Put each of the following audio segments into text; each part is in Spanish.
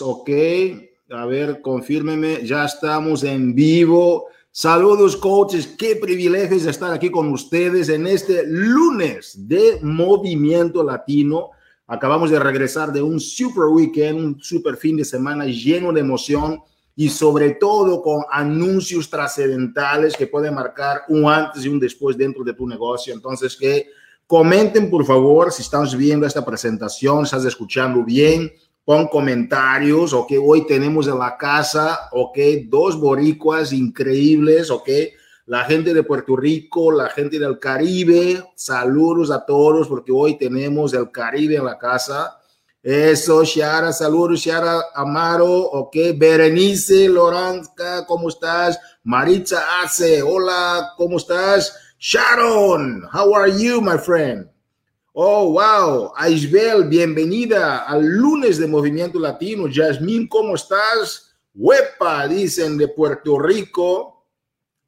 Ok, a ver, confírmeme, ya estamos en vivo. Saludos, coaches. Qué privilegio es estar aquí con ustedes en este lunes de Movimiento Latino. Acabamos de regresar de un super weekend, un super fin de semana lleno de emoción y sobre todo con anuncios trascendentales que pueden marcar un antes y un después dentro de tu negocio. Entonces, que comenten por favor si estamos viendo esta presentación, estás escuchando bien, pon comentarios, ok, hoy tenemos en la casa, ok, dos boricuas increíbles, ok, la gente de Puerto Rico, la gente del Caribe, saludos a todos porque hoy tenemos el Caribe en la casa. Eso, Shara, saludos, Shara Amaro, ok, Berenice Loranca, ¿cómo estás? Maritza Ace, hola, ¿cómo estás? Sharon, how are you, my friend? Oh, wow, Aisbel, bienvenida al lunes de Movimiento Latino. Jasmine, ¿cómo estás? Huepa, dicen de Puerto Rico.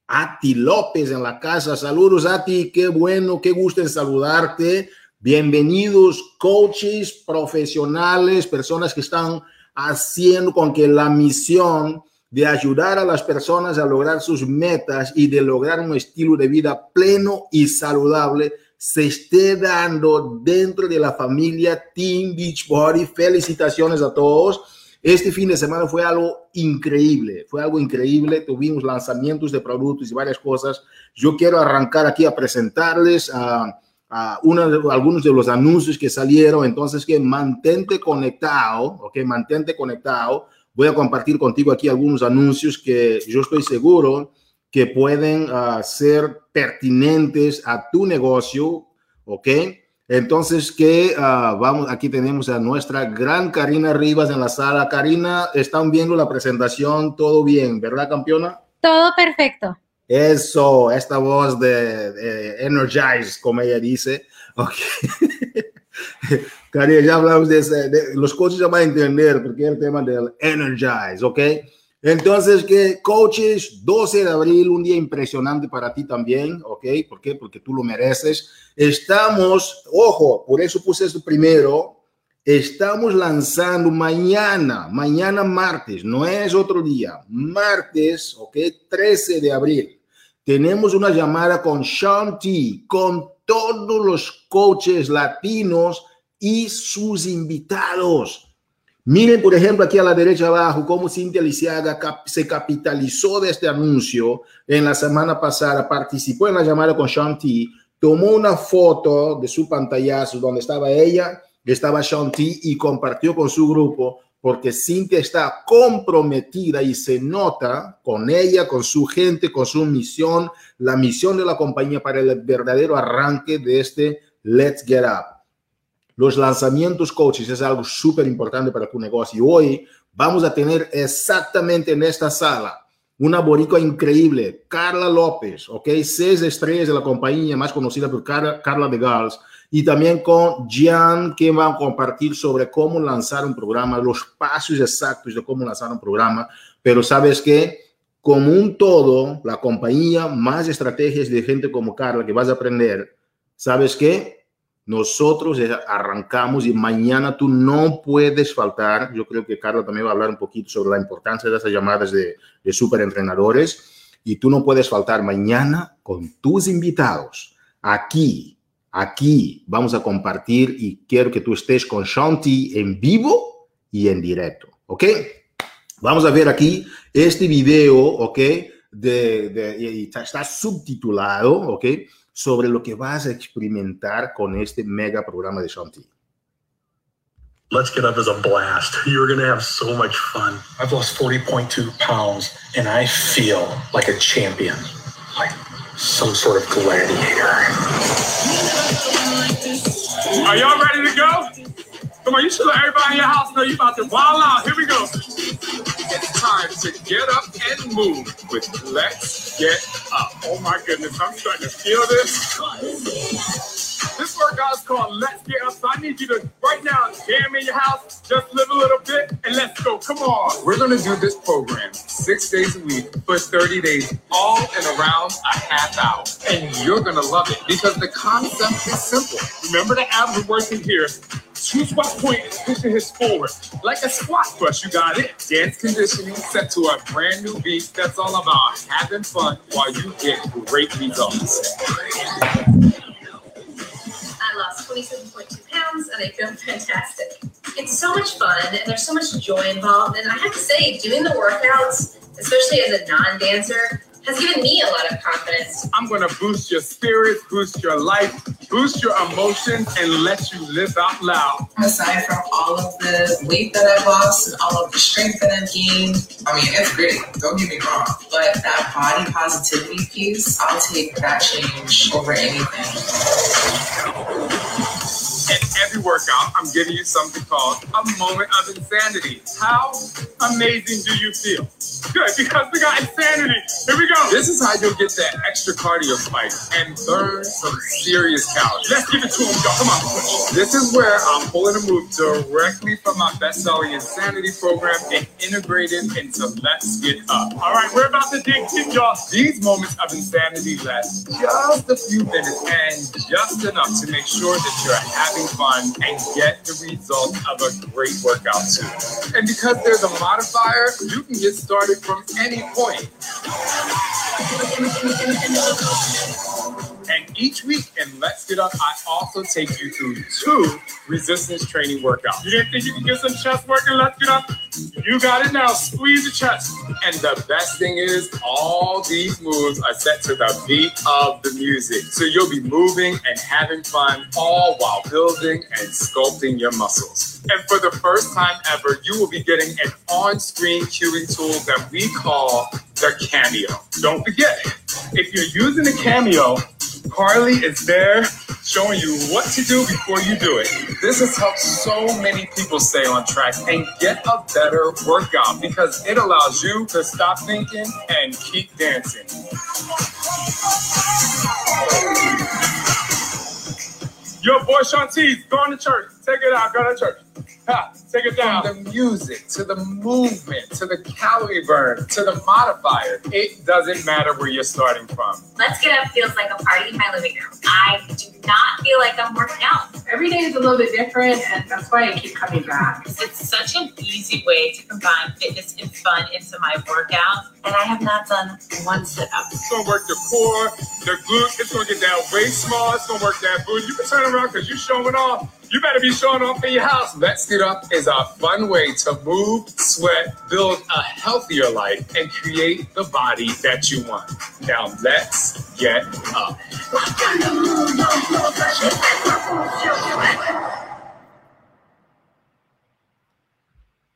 Ati López en la casa, saludos Ati, qué bueno, qué gusto en saludarte. Bienvenidos coaches profesionales, personas que están haciendo con que la misión de ayudar a las personas a lograr sus metas y de lograr un estilo de vida pleno y saludable se esté dando dentro de la familia Team Beachbody. Felicitaciones a todos. Este fin de semana fue algo increíble, fue algo increíble. Tuvimos lanzamientos de productos y varias cosas. Yo quiero arrancar aquí a presentarles a uh, una de, algunos de los anuncios que salieron. Entonces, que mantente conectado, ok, mantente conectado. Voy a compartir contigo aquí algunos anuncios que yo estoy seguro que pueden uh, ser pertinentes a tu negocio, ok. Entonces, que uh, vamos, aquí tenemos a nuestra gran Karina Rivas en la sala. Karina, están viendo la presentación, todo bien, ¿verdad, campeona? Todo perfecto. Eso, esta voz de, de Energize, como ella dice. Okay. Karina, ya hablamos de, ese, de, los coaches ya van a entender porque es el tema del Energize, ¿ok? Entonces, que coaches, 12 de abril, un día impresionante para ti también, ¿ok? ¿Por qué? Porque tú lo mereces. Estamos, ojo, por eso puse esto primero, estamos lanzando mañana, mañana martes, no es otro día, martes, ¿ok? 13 de abril tenemos una llamada con Shanti, con todos los coaches latinos y sus invitados. Miren, por ejemplo, aquí a la derecha abajo, cómo Cintia Lisiaga se capitalizó de este anuncio en la semana pasada, participó en la llamada con Shanti, tomó una foto de su pantallazo donde estaba ella, estaba Shanti y compartió con su grupo porque Cintia está comprometida y se nota con ella, con su gente, con su misión, la misión de la compañía para el verdadero arranque de este Let's Get Up. Los lanzamientos coaches es algo súper importante para tu negocio. Y hoy vamos a tener exactamente en esta sala una boricua increíble, Carla López, ok, seis estrellas de la compañía más conocida por Carla, de Gals y también con Jan, que va a compartir sobre cómo lanzar un programa, los pasos exactos de cómo lanzar un programa. Pero sabes que, como un todo, la compañía, más estrategias de gente como Carla que vas a aprender, sabes que nosotros arrancamos y mañana tú no puedes faltar. Yo creo que Carla también va a hablar un poquito sobre la importancia de esas llamadas de, de superentrenadores. Y tú no puedes faltar mañana con tus invitados aquí Aquí vamos a compartir y quiero que tú estés con Shanti en vivo y en directo, ¿ok? Vamos a ver aquí este video, ¿ok? De, de, está subtitulado, ¿ok? Sobre lo que vas a experimentar con este mega programa de Shanti. Let's Get Up is a blast. You're going to have so much fun. I've lost 40.2 pounds and I feel like a champion. Like some sort of gladiator. Are y'all ready to go? Come on, you should let everybody in your house know you about to wild out. Here we go. It's time to get up and move with Let's Get Up. Oh my goodness, I'm starting to feel this. This workout is called Let's Get Up. So I need you to right now jam in your house, just live a little bit, and let's go. Come on. We're to do this program six days a week for 30 days, all in around a half hour. And you're to love it because the concept is simple. Remember the abs are working here. True squat point is pushing his forward. Like a squat brush, you got it. Dance conditioning set to a brand new beat that's all about having fun while you get great results. I lost 27.2 pounds and I feel fantastic. It's so much fun and there's so much joy involved. And I have to say, doing the workouts, especially as a non dancer, has given me a lot of confidence. I'm going to boost your spirits, boost your life, boost your emotions, and let you live out loud. Aside from all of the weight that I've lost and all of the strength that I've gained, I mean, it's great. Don't get me wrong. But that body positivity piece, I'll take that change over anything. In workout, I'm giving you something called a moment of insanity. How amazing do you feel? Good, because we got insanity. Here we go. This is how you'll get that extra cardio spike and burn some serious calories. Let's give it to them, y'all. Come on. This is where I'm pulling a move directly from my best-selling Insanity program and integrated into Let's Get Up. All right, we're about to dig deep, y'all. These moments of insanity last just a few minutes and just enough to make sure that you're having fun and get the results of a great workout too. And because there's a modifier, you can get started from any point. And each week in Let's Get Up, I also take you through two resistance training workouts. You didn't think you could get some chest work in Let's Get Up? You got it now. Squeeze the chest. And the best thing is, all these moves are set to the beat of the music. So you'll be moving and having fun all while building and sculpting your muscles. And for the first time ever, you will be getting an on screen cueing tool that we call the Cameo. Don't forget, if you're using the Cameo, Carly is there showing you what to do before you do it. This has helped so many people stay on track and get a better workout because it allows you to stop thinking and keep dancing. Your boy Shantiz, going to church. Take it out. Go to church. Ha, take it down. From the music to the movement to the calorie burn to the modifier, it doesn't matter where you're starting from. Let's Get Up feels like a party in my living room. I do not feel like I'm working out. Every day is a little bit different, and that's why I keep coming back. It's such an easy way to combine fitness and fun into my workout, and I have not done one sit up. It's gonna work the core, the glute. It's gonna get that waist small. It's gonna work that booty. You can turn around because you're showing off. You better be showing off in your house. Let's Get Up is a fun way to move, sweat, build a healthier life, and create the body that you want. Now let's get up.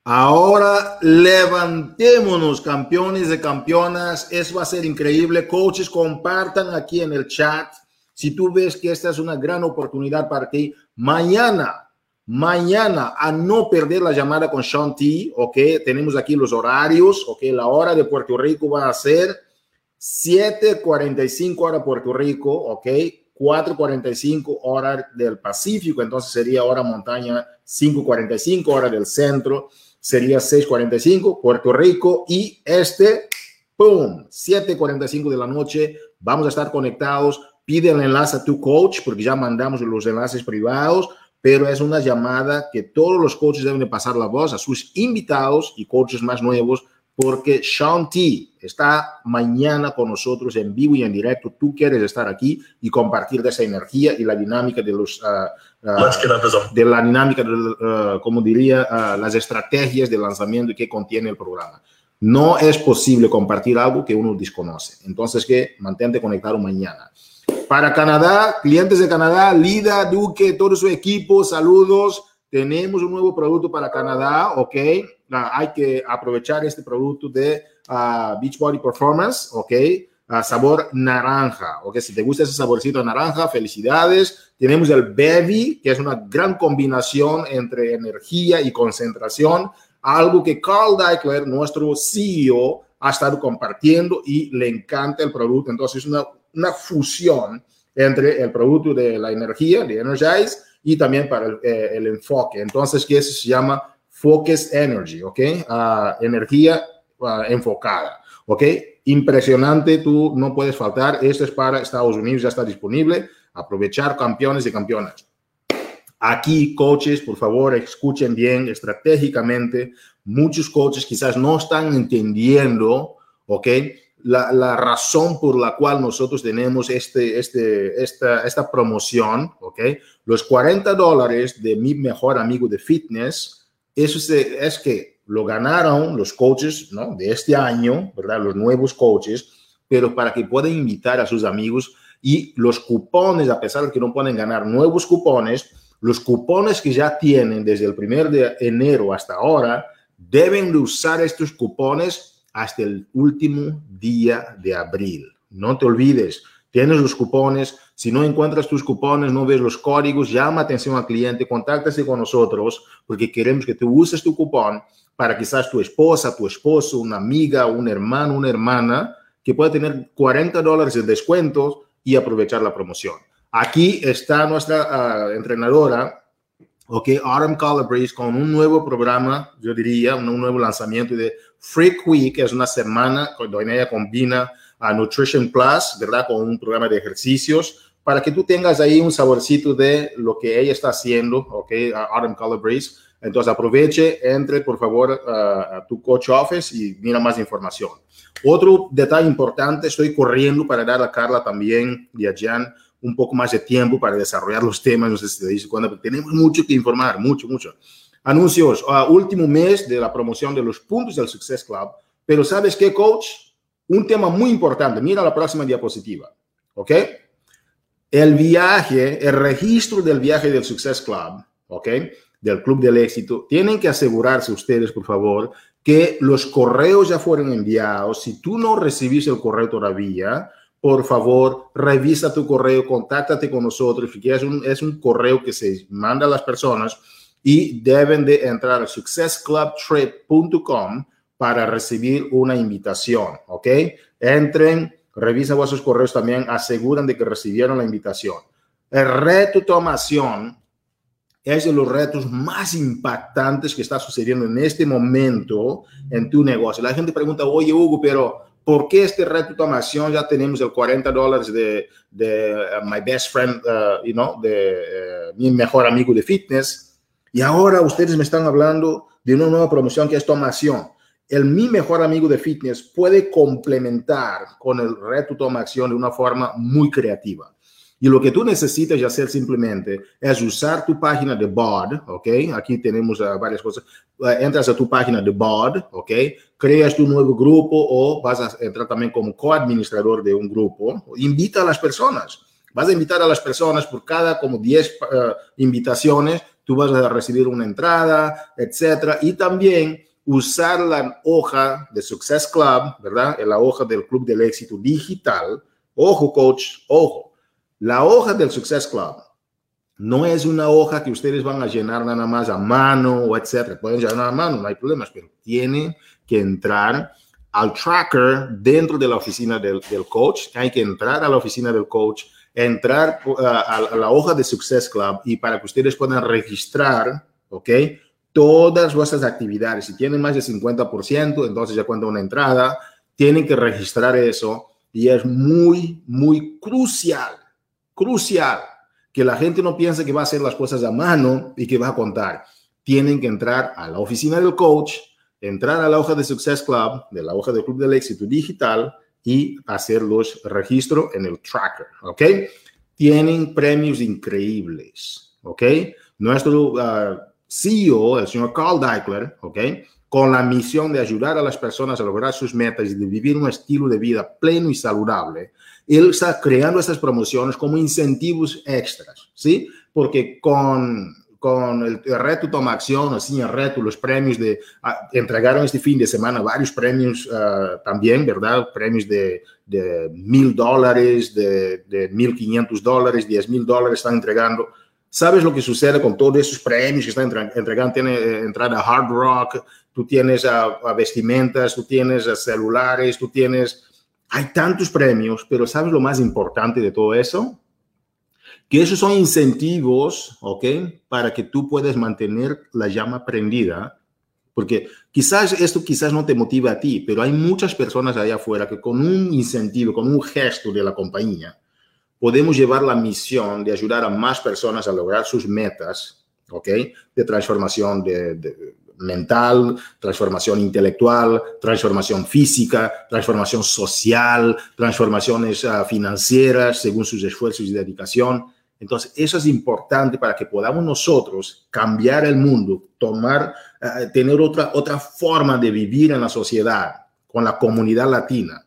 Ahora levantémonos, campeones y campeonas. Eso va a ser increíble. Coaches, compartan aquí en el chat. Si tú ves que esta es una gran oportunidad para ti, mañana, mañana, a no perder la llamada con Sean T, ok, tenemos aquí los horarios, ok, la hora de Puerto Rico va a ser 7.45 hora Puerto Rico, ok, 4.45 hora del Pacífico, entonces sería hora montaña 5.45 hora del centro, sería 6.45 Puerto Rico y este, ¡pum! 7.45 de la noche, vamos a estar conectados pide el enlace a tu coach, porque ya mandamos los enlaces privados, pero es una llamada que todos los coaches deben de pasar la voz a sus invitados y coaches más nuevos, porque Sean T está mañana con nosotros en vivo y en directo. Tú quieres estar aquí y compartir de esa energía y la dinámica de los, uh, uh, de la dinámica, de, uh, como diría, las estrategias de lanzamiento que contiene el programa. No es posible compartir algo que uno desconoce. Entonces, que mantente conectado mañana. Para Canadá, clientes de Canadá, Lida, Duque, todo su equipo, saludos. Tenemos un nuevo producto para Canadá, ¿ok? Ah, hay que aprovechar este producto de uh, Beachbody Performance, ¿ok? Uh, sabor naranja, ¿ok? Si te gusta ese saborcito naranja, felicidades. Tenemos el Bevi, que es una gran combinación entre energía y concentración, algo que Carl Deichler, nuestro CEO, ha estado compartiendo y le encanta el producto. Entonces, es una una fusión entre el producto de la energía, de Energize, y también para el, eh, enfoque. Entonces, que se llama Focus Energy, ¿ok? Uh, energía uh, enfocada, ¿ok? Impresionante, tú no puedes faltar. Esto es para Estados Unidos, ya está disponible. Aprovechar campeones y campeonas. Aquí, coaches, por favor, escuchen bien estratégicamente. Muchos coaches quizás no están entendiendo, ¿ok? La, la, razón por la cual nosotros tenemos este, este, esta, esta promoción, ¿ok? Los 40 dólares de mi mejor amigo de fitness, eso es, es que lo ganaron los coaches ¿no? de este año, ¿verdad? Los nuevos coaches, pero para que puedan invitar a sus amigos y los cupones, a pesar de que no pueden ganar nuevos cupones, los cupones que ya tienen desde el primer de enero hasta ahora, deben de usar estos cupones hasta el último día de abril. No te olvides, tienes los cupones. Si no encuentras tus cupones, no ves los códigos, llama atención al cliente, contáctase con nosotros porque queremos que tú uses tu cupón para quizás tu esposa, tu esposo, una amiga, un hermano, una hermana que pueda tener 40 dólares de descuentos y aprovechar la promoción. Aquí está nuestra uh, entrenadora, ok, Autumn Calabrese, con un nuevo programa, yo diría, un, nuevo lanzamiento de Freak Week, es una semana donde ella combina a Nutrition Plus, ¿verdad? Con un programa de ejercicios para que tú tengas ahí un saborcito de lo que ella está haciendo, ok, Autumn Calabrese. Entonces aproveche, entre por favor uh, a tu coach office y mira más información. Otro detalle importante, estoy corriendo para dar a Carla también y a Jan un poco más de tiempo para desarrollar los temas, no sé si te dice cuándo, tenemos mucho que informar, mucho, mucho. Anuncios, uh, último mes de la promoción de los puntos del Success Club, pero ¿sabes qué, coach? Un tema muy importante, mira la próxima diapositiva, ¿ok? El viaje, el registro del viaje del Success Club, ¿ok? Del Club del Éxito, tienen que asegurarse ustedes, por favor, que los correos ya fueron enviados. Si tú no recibiste el correo todavía, por favor, revisa tu correo, contáctate con nosotros, es un, es un correo que se manda a las personas y deben de entrar a successclubtrip.com para recibir una invitación, ¿ok? Entren, revisen vuestros correos también, aseguran de que recibieron la invitación. El reto tomación es de los retos más impactantes que está sucediendo en este momento en tu negocio. La gente pregunta, oye, Hugo, pero ¿Por qué reto tomación ya tenemos el 40 dólares de, de uh, my best friend, uh, you know, de uh, mi mejor amigo de fitness? Y ahora ustedes me están hablando de una nueva promoción que es tomación. El mi mejor amigo de fitness puede complementar con el reto tomación de una forma muy creativa. Y lo que tú necesitas hacer simplemente es usar tu página de BOD, ¿ok? Aquí tenemos uh, varias cosas. Uh, entras a tu página de BOD, ¿ok? Creas tu nuevo grupo o vas a entrar también como coadministrador de un grupo. Invita a las personas. Vas a invitar a las personas por cada como 10 uh, invitaciones. Tú vas a recibir una entrada, etcétera. Y también usar la hoja de Success Club, ¿verdad? La hoja del Club del Éxito digital. Ojo, coach, ojo la hoja del Success Club no es una hoja que ustedes van a llenar nada más a mano o etcétera. Pueden llenar a mano, no hay problemas, pero tienen que entrar al tracker dentro de la oficina del, coach. Hay que entrar a la oficina del coach, entrar uh, a, la hoja de Success Club y para que ustedes puedan registrar, ¿ok? Todas vuestras actividades. Si tienen más del 50%, entonces ya cuenta una entrada. Tienen que registrar eso y es muy, muy crucial crucial que la gente no piense que va a hacer las cosas a mano y que va a contar. Tienen que entrar a la oficina del coach, entrar a la hoja de Success Club, de la hoja del Club del Éxito Digital y hacer los registros en el tracker, ¿ok? Tienen premios increíbles, ¿ok? Nuestro uh, CEO, el señor Carl Deichler, ¿ok? Con la misión de ayudar a las personas a lograr sus metas y de vivir un estilo de vida pleno y saludable, él está creando estas promociones como incentivos extras, ¿sí? Porque con, con el, reto Toma Acción, así el reto, los premios de, ah, entregaron este fin de semana varios premios uh, también, ¿verdad? Premios de mil dólares, de mil quinientos dólares, diez mil dólares están entregando. ¿Sabes lo que sucede con todos esos premios que están entregando? Tiene eh, entrada Hard Rock, tú tienes a, a vestimentas, tú tienes a celulares, tú tienes hay tantos premios, pero ¿sabes lo más importante de todo eso? Que esos son incentivos, ¿ok? Para que tú puedas mantener la llama prendida. Porque quizás esto quizás no te motiva a ti, pero hay muchas personas allá afuera que con un incentivo, con un gesto de la compañía, podemos llevar la misión de ayudar a más personas a lograr sus metas, ¿ok? De transformación de, de mental, transformación intelectual, transformación física, transformación social, transformaciones uh, financieras según sus esfuerzos y dedicación. Entonces, eso es importante para que podamos nosotros cambiar el mundo, tomar, uh, tener otra, otra forma de vivir en la sociedad con la comunidad latina.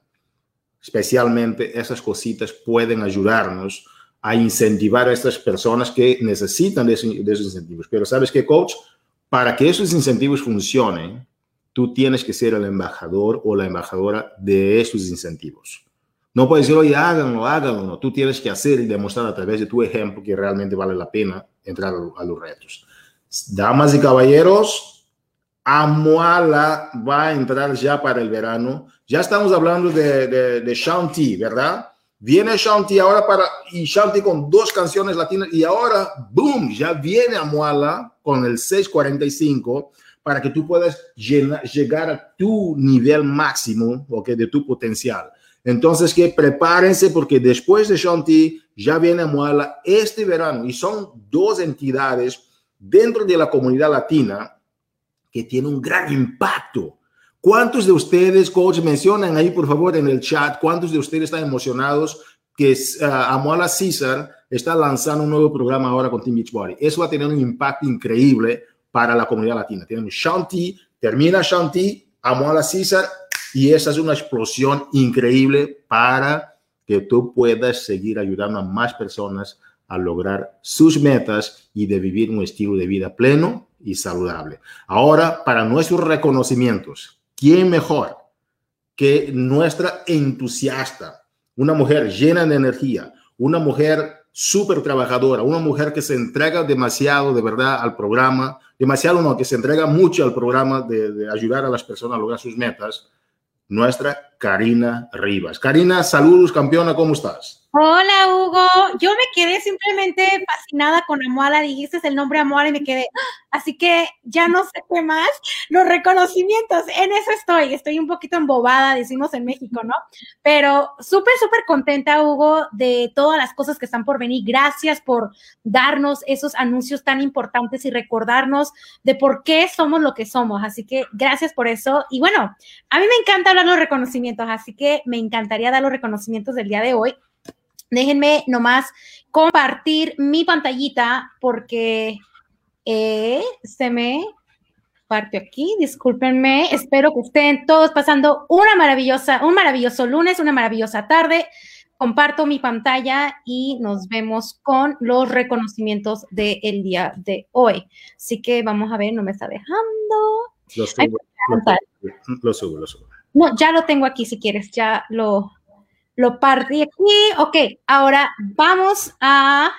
Especialmente esas cositas pueden ayudarnos a incentivar a estas personas que necesitan de, ese, de esos incentivos. Pero ¿sabes qué, coach? Para que esos incentivos funcionen, tú tienes que ser el embajador o la embajadora de esos incentivos. No puedes decir, oye, háganlo, háganlo. No, tú tienes que hacer y demostrar a través de tu ejemplo que realmente vale la pena entrar a, los retos. Damas y caballeros, Amuala va a entrar ya para el verano. Ya estamos hablando de, de, de Shanti, ¿verdad? Viene Shanti ahora para, y Shanti con dos canciones latinas, y ahora, boom, ya viene Amuala con el 645 para que tú puedas llegar a tu nivel máximo, ¿ok? De tu potencial. Entonces, que prepárense porque después de Shanti ya viene Amuala este verano y son dos entidades dentro de la comunidad latina que tienen un gran impacto ¿Cuántos de ustedes, coach, mencionan ahí, por favor, en el chat, cuántos de ustedes están emocionados que uh, Amuala César está lanzando un nuevo programa ahora con Team Beachbody? Eso va a tener un impacto increíble para la comunidad latina. Tenemos Shanti, termina Shanti, Amuala César, y esa es una explosión increíble para que tú puedas seguir ayudando a más personas a lograr sus metas y de vivir un estilo de vida pleno y saludable. Ahora, para nuestros reconocimientos, ¿Quién mejor que nuestra entusiasta? Una mujer llena de energía, una mujer súper trabajadora, una mujer que se entrega demasiado de verdad al programa, demasiado no, que se entrega mucho al programa de, de ayudar a las personas a lograr sus metas, nuestra Karina Rivas. Karina, saludos, campeona, ¿cómo estás? Hola Hugo, yo me quedé simplemente fascinada con Amuala, dijiste el nombre Amuala y me quedé, ¡ah! así que ya no sé qué más, los reconocimientos, en eso estoy, estoy un poquito embobada, decimos en México, ¿no? Pero súper, súper contenta Hugo de todas las cosas que están por venir, gracias por darnos esos anuncios tan importantes y recordarnos de por qué somos lo que somos, así que gracias por eso. Y bueno, a mí me encanta hablar los reconocimientos, así que me encantaría dar los reconocimientos del día de hoy Déjenme nomás compartir mi pantallita porque eh, se me parte aquí. Discúlpenme. Espero que estén todos pasando una maravillosa, un maravilloso lunes, una maravillosa tarde. Comparto mi pantalla y nos vemos con los reconocimientos del día de hoy. Así que vamos a ver, no me está dejando. Lo subo, lo subo, lo subo. No, ya lo tengo aquí si quieres, ya lo, lo partí aquí. Ok, ahora vamos a,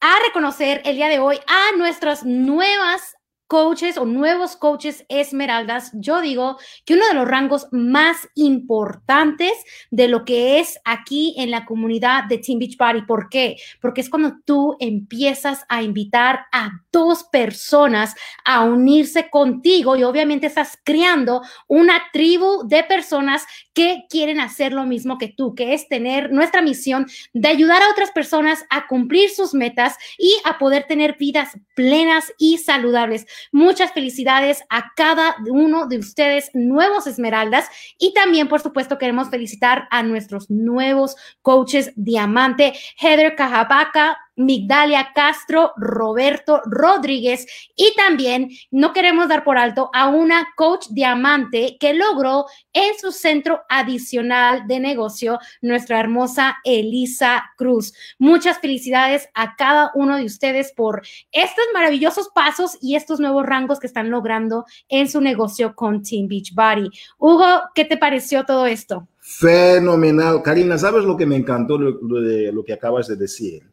a reconocer el día de hoy a nuestras nuevas coaches o nuevos coaches esmeraldas, yo digo que uno de los rangos más importantes de lo que es aquí en la comunidad de Team Beach Party. ¿Por qué? Porque es cuando tú empiezas a invitar a dos personas a unirse contigo y obviamente estás creando una tribu de personas que quieren hacer lo mismo que tú, que es tener nuestra misión de ayudar a otras personas a cumplir sus metas y a poder tener vidas plenas y saludables. Muchas felicidades a cada uno de ustedes, nuevos Esmeraldas. Y también, por supuesto, queremos felicitar a nuestros nuevos coaches Diamante, Heather Cajabaca, Migdalia Castro, Roberto Rodríguez y también no queremos dar por alto a una coach diamante que logró en su centro adicional de negocio nuestra hermosa Elisa Cruz. Muchas felicidades a cada uno de ustedes por estos maravillosos pasos y estos nuevos rangos que están logrando en su negocio con Team Beach Body. Hugo, ¿qué te pareció todo esto? Fenomenal. Karina, ¿sabes lo que me encantó de lo que acabas de decir?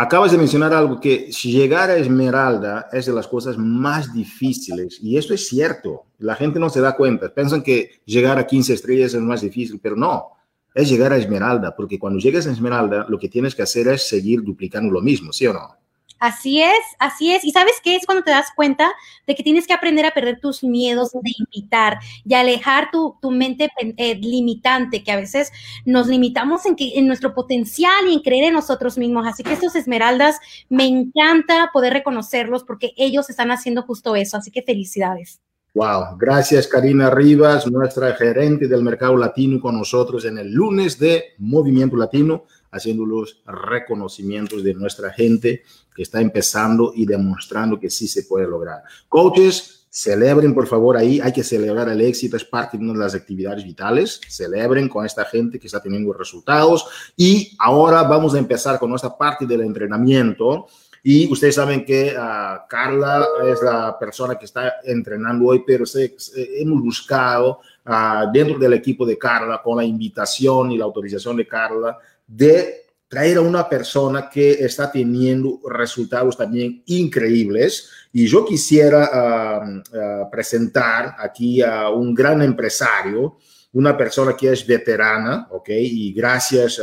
Acabas de mencionar algo que llegar a Esmeralda es de las cosas más difíciles y esto es cierto. La gente no se da cuenta. Piensan que llegar a 15 estrellas es más difícil, pero no. Es llegar a Esmeralda, porque cuando llegas a Esmeralda lo que tienes que hacer es seguir duplicando lo mismo, ¿sí o no? Así es, así es. ¿Y sabes qué es cuando te das cuenta de que tienes que aprender a perder tus miedos de invitar y alejar tu, tu mente eh, limitante, que a veces nos limitamos en, que, en nuestro potencial y en creer en nosotros mismos? Así que estos esmeraldas, me encanta poder reconocerlos porque ellos están haciendo justo eso. Así que felicidades. Wow, gracias Karina Rivas, nuestra gerente del mercado latino con nosotros en el lunes de Movimiento Latino haciendo los reconocimientos de nuestra gente que está empezando y demostrando que sí se puede lograr. Coaches, celebren por favor ahí, hay que celebrar el éxito, es parte de una de las actividades vitales, celebren con esta gente que está teniendo resultados y ahora vamos a empezar con nuestra parte del entrenamiento. Y ustedes saben que uh, Carla es la persona que está entrenando hoy, pero se, se, hemos buscado uh, dentro del equipo de Carla, con la invitación y la autorización de Carla, de traer a una persona que está teniendo resultados también increíbles. Y yo quisiera presentar aquí a un gran empresario, una persona que es veterana, ¿ok? Y gracias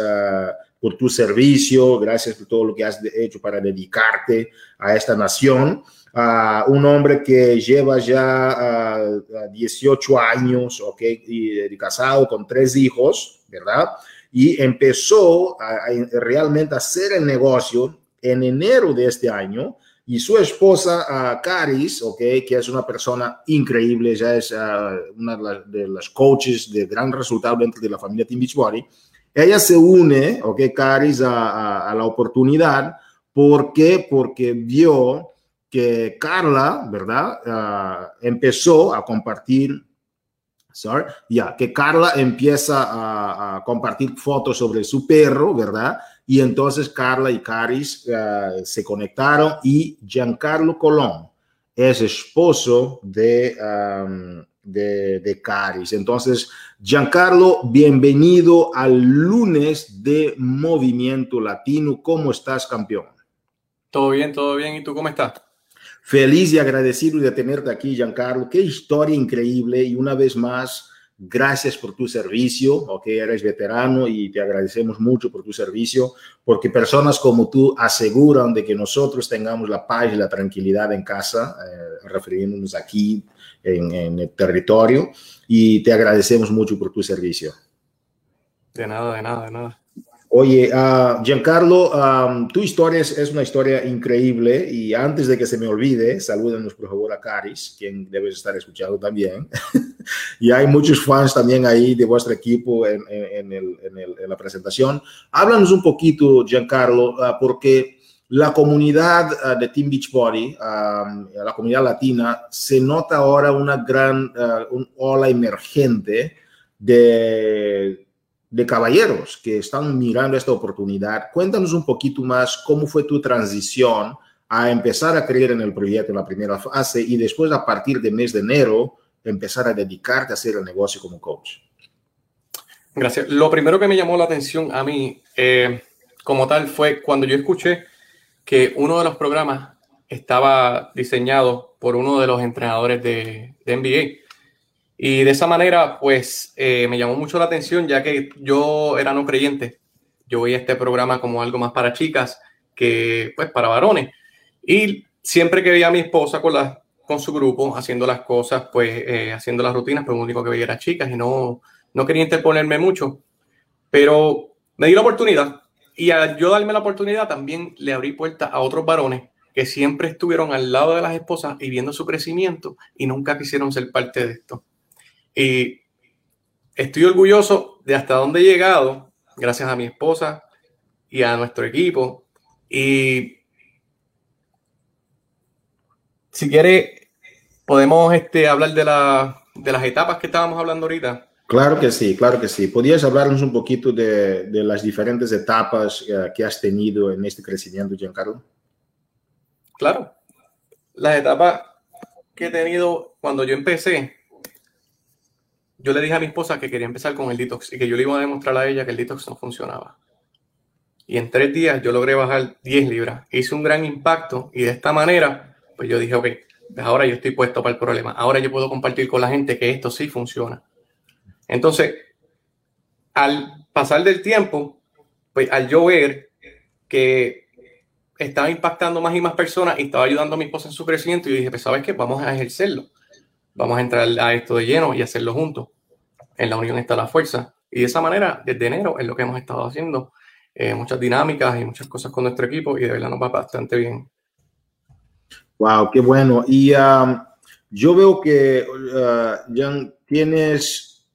por tu servicio, gracias por todo lo que has hecho para dedicarte a esta nación. un hombre que lleva ya 18 años, ¿ok? Y, casado con tres hijos, ¿verdad? Y empezó a, a, realmente a hacer el negocio en enero de este año y su esposa uh, Caris, okay, que es una persona increíble, ya es uh, una de las coaches de gran resultado dentro de la familia Team Beachbody, ella se une, okay, Caris, a, a, a la oportunidad. ¿Por qué? Porque vio que Carla, ¿verdad? Uh, empezó a compartir Sorry. Ya, que Carla empieza a, compartir fotos sobre su perro, ¿verdad? Y entonces Carla y Caris uh, se conectaron y Giancarlo Colón es esposo de, de, de, Caris. Entonces, Giancarlo, bienvenido al lunes de Movimiento Latino. ¿Cómo estás, campeón? Todo bien, todo bien. ¿Y tú cómo estás? Feliz y agradecido de tenerte aquí, Giancarlo. Qué historia increíble y una vez más, gracias por tu servicio, ok, eres veterano y te agradecemos mucho por tu servicio, porque personas como tú aseguran de que nosotros tengamos la paz y la tranquilidad en casa, eh, refiriéndonos aquí en, en el territorio, y te agradecemos mucho por tu servicio. De nada, de nada, de nada. Oye, uh, Giancarlo, um, tu historia es, es, una historia increíble y antes de que se me olvide, salúdanos por favor a Caris, quien debes estar escuchando también. y hay muchos fans también ahí de vuestro equipo en, en, el, en, el, en la presentación. Háblanos un poquito, Giancarlo, uh, porque la comunidad uh, de Team Beachbody, la comunidad latina, se nota ahora una gran un ola emergente de de caballeros que están mirando esta oportunidad. Cuéntanos un poquito más cómo fue tu transición a empezar a creer en el proyecto en la primera fase y después a partir del mes de enero empezar a dedicarte a hacer el negocio como coach. Gracias. Lo primero que me llamó la atención a mí eh, como tal fue cuando yo escuché que uno de los programas estaba diseñado por uno de los entrenadores de, de NBA y de esa manera, pues eh, me llamó mucho la atención, ya que yo era no creyente. Yo veía este programa como algo más para chicas que pues para varones. Y siempre que veía a mi esposa con, la, con su grupo haciendo las cosas, pues eh, haciendo las rutinas, pues lo único que veía era chicas y no, no quería interponerme mucho. Pero me di la oportunidad y al yo darme la oportunidad también le abrí puerta a otros varones que siempre estuvieron al lado de las esposas y viendo su crecimiento y nunca quisieron ser parte de esto. Y estoy orgulloso de hasta dónde he llegado, gracias a mi esposa y a nuestro equipo. Y si quiere, podemos este, hablar de, la, de las etapas que estábamos hablando ahorita. Claro que sí, claro que sí. ¿Podrías hablarnos un poquito de, de las diferentes etapas uh, que has tenido en este crecimiento, Giancarlo? Claro. Las etapas que he tenido cuando yo empecé, yo le dije a mi esposa que quería empezar con el detox y que yo le iba a demostrar a ella que el detox no funcionaba. Y en tres días yo logré bajar 10 libras. Hice un gran impacto y de esta manera, pues yo dije, ok, pues ahora yo estoy puesto para el problema. Ahora yo puedo compartir con la gente que esto sí funciona. Entonces, al pasar del tiempo, pues al yo ver que estaba impactando más y más personas y estaba ayudando a mi esposa en su crecimiento. Yo dije, pues sabes qué, vamos a ejercerlo. Vamos a entrar a esto de lleno y hacerlo juntos. En la unión está la fuerza. Y de esa manera, desde enero es lo que hemos estado haciendo. Eh, muchas dinámicas y muchas cosas con nuestro equipo y de verdad nos va bastante bien. Wow, qué bueno. Y um, yo veo que, uh, Jan, tienes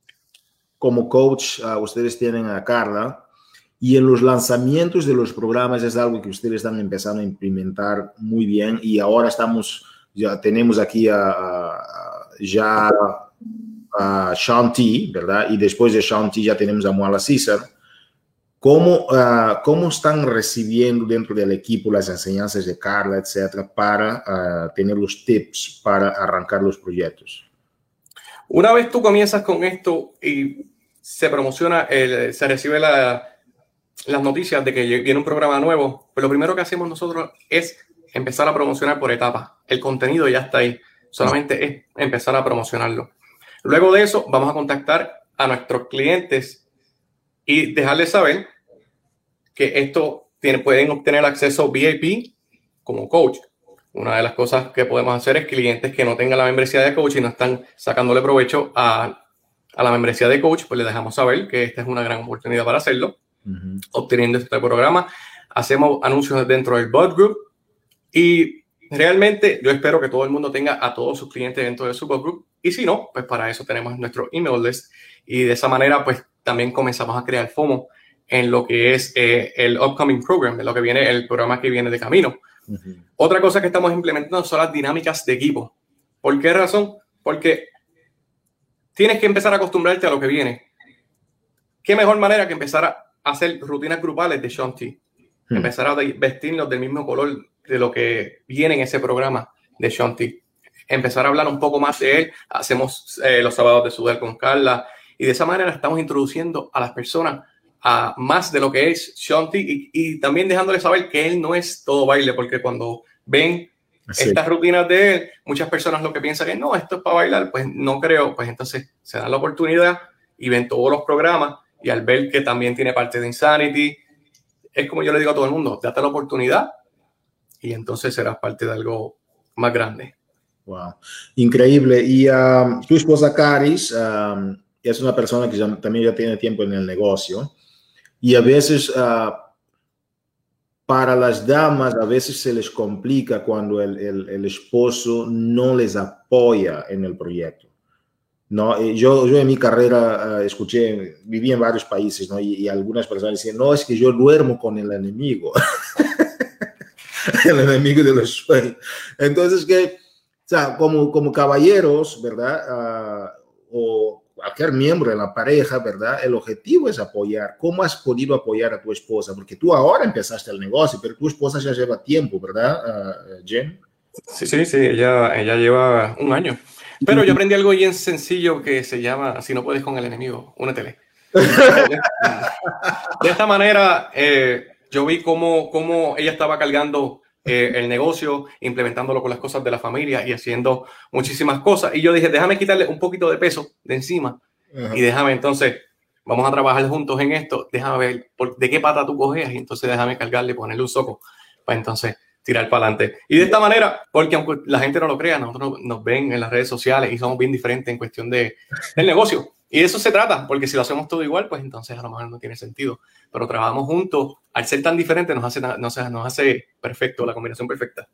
como coach, uh, ustedes tienen a Carla, y en los lanzamientos de los programas es algo que ustedes están empezando a implementar muy bien y ahora estamos, ya tenemos aquí a, a ya a Shanti, ¿verdad? Y después de Shanti ya tenemos a Moala César. ¿Cómo, uh, ¿Cómo están recibiendo dentro del equipo las enseñanzas de Carla, etcétera, para uh, tener los tips para arrancar los proyectos? Una vez tú comienzas con esto y se promociona, se recibe la, las noticias de que viene un programa nuevo, pues lo primero que hacemos nosotros es empezar a promocionar por etapas. El contenido ya está ahí, solamente es empezar a promocionarlo. Luego de eso, vamos a contactar a nuestros clientes y dejarles saber que esto tiene, pueden obtener acceso VIP como coach. Una de las cosas que podemos hacer es clientes que no tengan la membresía de coach y no están sacándole provecho a, a la membresía de coach, pues les dejamos saber que esta es una gran oportunidad para hacerlo, uh -huh. obteniendo este programa. Hacemos anuncios dentro del bot group y realmente yo espero que todo el mundo tenga a todos sus clientes dentro de su group y si no, pues para eso tenemos nuestro email list y de esa manera pues también comenzamos a crear FOMO en lo que es eh, el upcoming program, en lo que viene, el programa que viene de camino. Uh -huh. Otra cosa que estamos implementando son las dinámicas de equipo. ¿Por qué razón? Porque tienes que empezar a acostumbrarte a lo que viene. ¿Qué mejor manera que empezar a hacer rutinas grupales de Shanti? Uh -huh. Empezar a vestirnos del mismo color de lo que viene en ese programa de Shanti. Empezar a hablar un poco más de él. Hacemos eh, los sábados de sudar con Carla, y de esa manera estamos introduciendo a las personas a más de lo que es Shanti y, y también dejándoles saber que él no es todo baile, porque cuando ven sí. estas rutinas de él, muchas personas lo que piensan que no, esto es para bailar, pues no creo, pues entonces se dan la oportunidad y ven todos los programas y al ver que también tiene parte de Insanity, es como yo le digo a todo el mundo, date la oportunidad y entonces serás parte de algo más grande. Wow, increíble. Y um, tu esposa Caris, um, es una persona que ya, también ya tiene tiempo en el negocio y a veces uh, para las damas a veces se les complica cuando el, el, el, esposo no les apoya en el proyecto. ¿no? Yo, yo en mi carrera uh, escuché, viví en varios países ¿no? y, y, algunas personas decían, no, es que yo duermo con el enemigo. el enemigo de los sueños. Entonces, que, o sea, como, como caballeros, ¿verdad? Uh, o cualquier miembro de la pareja, ¿verdad? El objetivo es apoyar. ¿Cómo has podido apoyar a tu esposa? Porque tú ahora empezaste el negocio, pero tu esposa ya lleva tiempo, ¿verdad, uh, Jen? Sí, sí, sí, ella, ella lleva un año. Pero yo aprendí algo bien sencillo que se llama, si no puedes con el enemigo, únetele. De esta manera, eh, yo vi cómo, cómo ella estaba cargando eh, el negocio, implementándolo con las cosas de la familia y haciendo muchísimas cosas. Y yo dije, déjame quitarle un poquito de peso de encima y déjame entonces, vamos a trabajar juntos en esto, déjame ver por, de qué pata tú cogeas y entonces déjame cargarle, ponerle un soco para entonces tirar para adelante. Y de esta manera, porque aunque la gente no lo crea, nosotros nos ven en las redes sociales y somos bien diferentes en cuestión de, del negocio. Y de eso se trata, porque si lo hacemos todo igual, pues entonces a lo mejor no tiene sentido. Pero trabajamos juntos, al ser tan diferentes, nos hace, nos, nos hace perfecto, la combinación perfecta.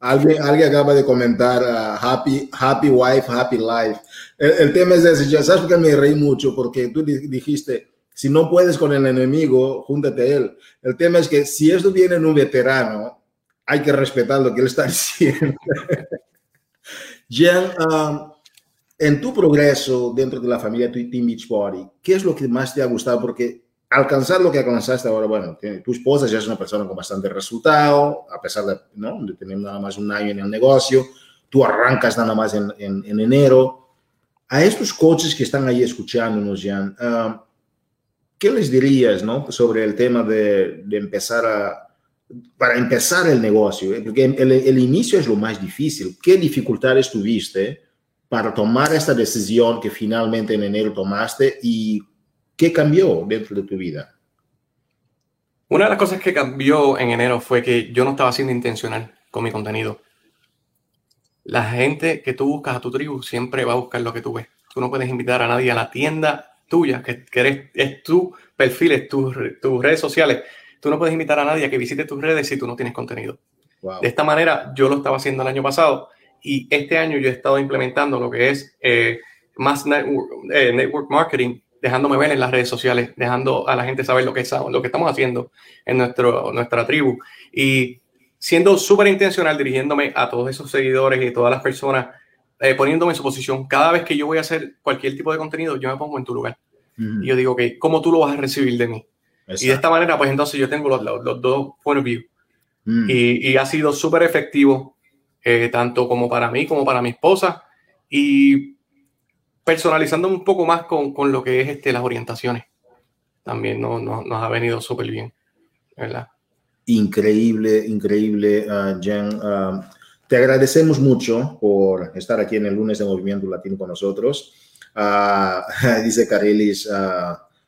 Alguien, alguien acaba de comentar uh, happy, happy wife, happy life. El, el, tema es ese, ya sabes que me reí mucho porque tú dijiste, si no puedes con el enemigo, júntate a él. El tema es que si esto viene en un veterano, hay que respetar lo que él está diciendo. Jen, um, en tu progreso dentro de la familia Team Beachbody, ¿qué es lo que más te ha gustado? Porque alcanzar lo que alcanzaste ahora, bueno, tu esposa ya es una persona con bastante resultado, a pesar de, ¿no? de tener nada más un año en el negocio, tú arrancas nada más en, en, en enero. A estos coaches que están ahí escuchándonos, Jan, uh, ¿qué les dirías ¿no? sobre el tema de, de empezar a, para empezar el negocio? Porque el, el, inicio es lo más difícil. ¿Qué dificultades tuviste para tomar esta decisión que finalmente en enero tomaste y qué cambió dentro de tu vida? Una de las cosas que cambió en enero fue que yo no estaba siendo intencional con mi contenido. La gente que tú buscas a tu tribu siempre va a buscar lo que tú ves. Tú no puedes invitar a nadie a la tienda tuya, que, eres, es tu perfil, es tus redes sociales. Tú no puedes invitar a nadie a que visite tus redes si tú no tienes contenido. De esta manera, yo lo estaba haciendo el año pasado y este año yo he estado implementando lo que es eh, más eh, network, marketing, dejándome ver en las redes sociales, dejando a la gente saber lo que, lo que estamos haciendo en nuestro, nuestra tribu y siendo súper intencional dirigiéndome a todos esos seguidores y todas las personas, eh, poniéndome en su posición. Cada vez que yo voy a hacer cualquier tipo de contenido, yo me pongo en tu lugar. Y yo digo, ok, ¿cómo tú lo vas a recibir de mí? Y de esta manera, pues entonces yo tengo los, los, dos point of view. Mm. Y, y, ha sido súper efectivo, eh, tanto como para mí como para mi esposa. Y personalizando un poco más con, con lo que es este, las orientaciones. También no, no, nos ha venido súper bien, ¿verdad? Increíble, increíble, uh, Jen. Uh, te agradecemos mucho por estar aquí en el lunes de Movimiento Latino con nosotros. Uh, dice Carelis,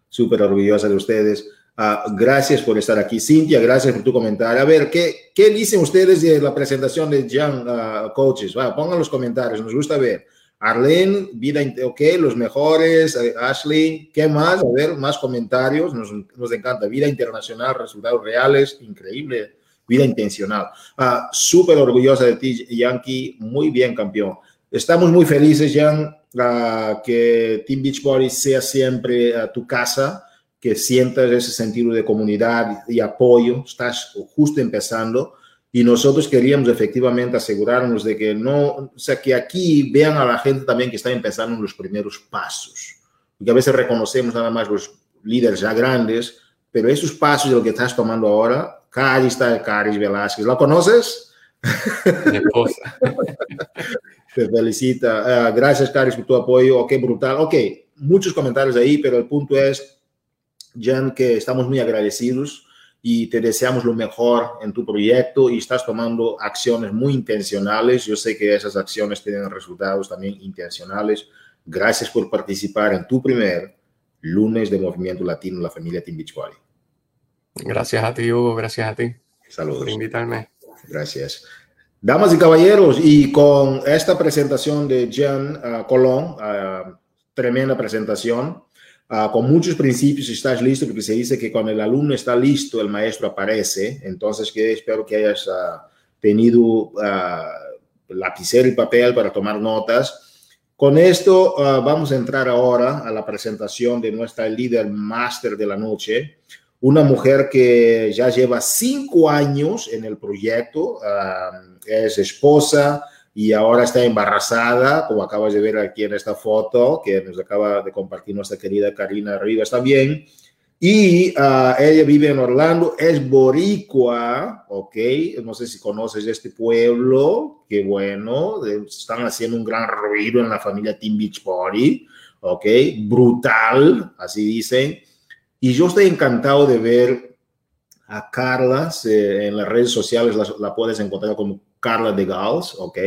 súper orgullosa de ustedes. Uh, gracias por estar aquí. Cintia, gracias por tu comentario. A ver, ¿qué, qué dicen ustedes de la presentación de Young uh, Coaches? Va, pongan los comentarios, nos gusta ver. Arlene, vida, ok, los mejores. Eh, Ashley, ¿qué más? A ver, más comentarios. Nos, nos encanta. Vida internacional, resultados reales, increíble. Vida intencional. Uh, Súper orgullosa de ti, Yankee. Muy bien, campeón. Estamos muy felices, Jan, que Team Beachbody sea siempre tu casa que sientas ese sentido de comunidad y apoyo, estás justo empezando y nosotros queríamos efectivamente asegurarnos de que no, o sea, que aquí vean a la gente también que está empezando en los primeros pasos, porque a veces reconocemos nada más los líderes ya grandes, pero esos pasos de lo que estás tomando ahora, Caris está Caris Velázquez, ¿la conoces? Mi esposa. Te felicita. Uh, gracias, Caris, por tu apoyo. Ok, brutal. Ok, muchos comentarios ahí, pero el punto es, Jan, que estamos muy agradecidos y te deseamos lo mejor en tu proyecto y estás tomando acciones muy intencionales. Yo sé que esas acciones tienen resultados también intencionales. Gracias por participar en tu primer lunes de Movimiento Latino, la familia Team Beachbody. Gracias a ti, Hugo. Gracias a ti. Saludos. Por invitarme. Gracias. Damas y caballeros, y con esta presentación de Jan uh, Colón, uh, tremenda presentación, Uh, con muchos principios estás listo, porque se dice que cuando el alumno está listo, el maestro aparece. Entonces, que espero que hayas uh, tenido uh, lapicero y papel para tomar notas. Con esto vamos a entrar ahora a la presentación de nuestra líder máster de la noche, una mujer que ya lleva cinco años en el proyecto, es esposa, y ahora está embarazada, como acabas de ver aquí en esta foto que nos acaba de compartir nuestra querida Karina Rivas también. Y uh, ella vive en Orlando, es boricua, ok, no sé si conoces este pueblo, qué bueno, están haciendo un gran ruido en la familia Team Beach Party, ok, brutal, así dicen. Y yo estoy encantado de ver a Carla, en las redes sociales la, la puedes encontrar como Carla de Gals, ¿ok?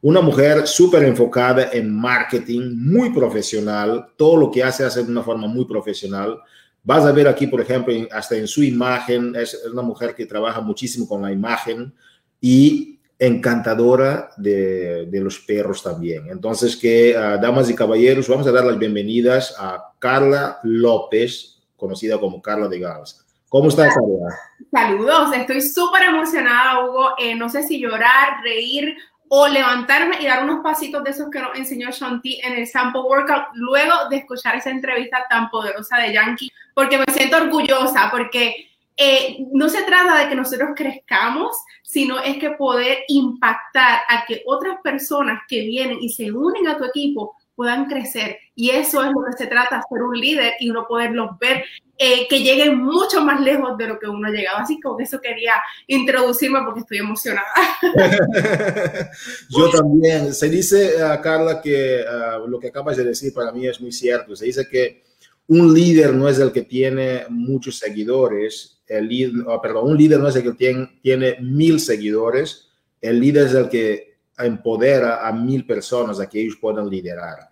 Una mujer súper enfocada en marketing, muy profesional, todo lo que hace hace de una forma muy profesional. Vas a ver aquí, por ejemplo, hasta en su imagen, es una mujer que trabaja muchísimo con la imagen y encantadora de, los perros también. Entonces, que, uh, damas y caballeros, vamos a dar las bienvenidas a Carla López, conocida como Carla de Gals. ¿Cómo estás, Carla? Saludos, estoy súper emocionada, Hugo. Eh, no sé si llorar, reír o levantarme y dar unos pasitos de esos que nos enseñó Shanti en el sample workout luego de escuchar esa entrevista tan poderosa de Yankee, porque me siento orgullosa, porque eh, no se trata de que nosotros crezcamos, sino es que poder impactar a que otras personas que vienen y se unen a tu equipo puedan crecer. Y eso es lo que se trata, ser un líder y uno poderlos ver eh, que lleguen mucho más lejos de lo que uno ha llegado. Así que eso quería introducirme porque estoy emocionada. Yo también. Se dice, a Carla, que uh, lo que acabas de decir para mí es muy cierto. Se dice que un líder no es el que tiene muchos seguidores, el líder, oh, perdón, un líder no es el que tiene, tiene mil seguidores, el líder es el que empodera a mil personas a que ellos puedan liderar.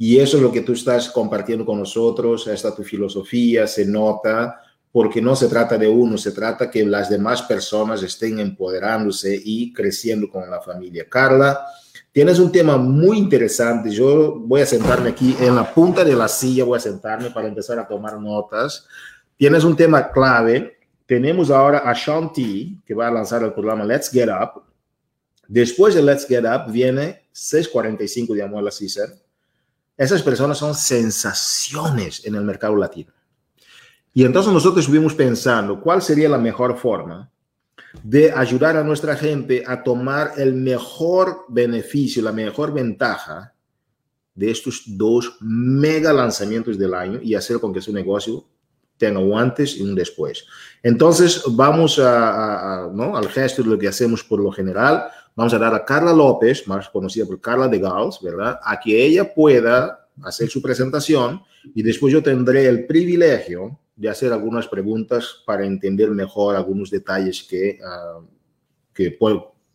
Y eso es lo que tú estás compartiendo con nosotros, esta tu filosofía, se nota, porque no se trata de uno, se trata que las demás personas estén empoderándose y creciendo con la familia. Carla, tienes un tema muy interesante. Yo voy a sentarme aquí en la punta de la silla, voy a sentarme para empezar a tomar notas. Tienes un tema clave. Tenemos ahora a Shanti, que va a lanzar el programa Let's Get Up. Después de Let's Get Up viene 645 de Amuela César. Esas personas son sensaciones en el mercado latino. Y entonces nosotros estuvimos pensando cuál sería la mejor forma de ayudar a nuestra gente a tomar el mejor beneficio, la mejor ventaja de estos dos mega lanzamientos del año y hacer con que su negocio tenga un antes y un después. Entonces, vamos a, ¿no? al gesto de lo que hacemos por lo general. Vamos a dar a Carla López, más conocida por Carla de Gauss, ¿verdad? A que ella pueda hacer su presentación y después yo tendré el privilegio de hacer algunas preguntas para entender mejor algunos detalles que, uh, que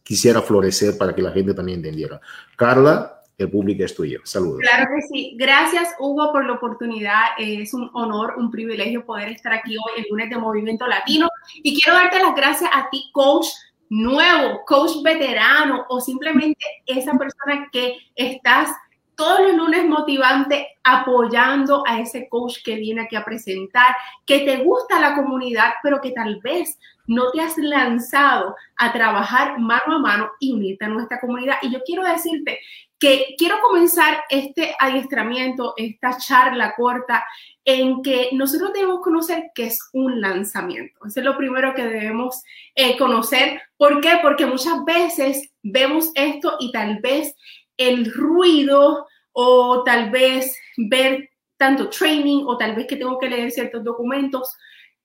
quisiera florecer para que la gente también entendiera. Carla, el público es tuyo. Saludos. Claro que sí. Gracias, Hugo, por la oportunidad. Es un honor, un privilegio poder estar aquí hoy en lunes de Movimiento Latino. Y quiero darte las gracias a ti, coach nuevo, coach veterano o simplemente esa persona que estás todos los lunes motivante apoyando a ese coach que viene aquí a presentar, que te gusta la comunidad, pero que tal vez no te has lanzado a trabajar mano a mano y unirte a nuestra comunidad. Y yo quiero decirte que quiero comenzar este adiestramiento, esta charla corta, en que nosotros debemos conocer qué es un lanzamiento. Eso es lo primero que debemos eh, conocer. ¿Por qué? Porque muchas veces vemos esto y tal vez el ruido o tal vez ver tanto training o tal vez que tengo que leer ciertos documentos,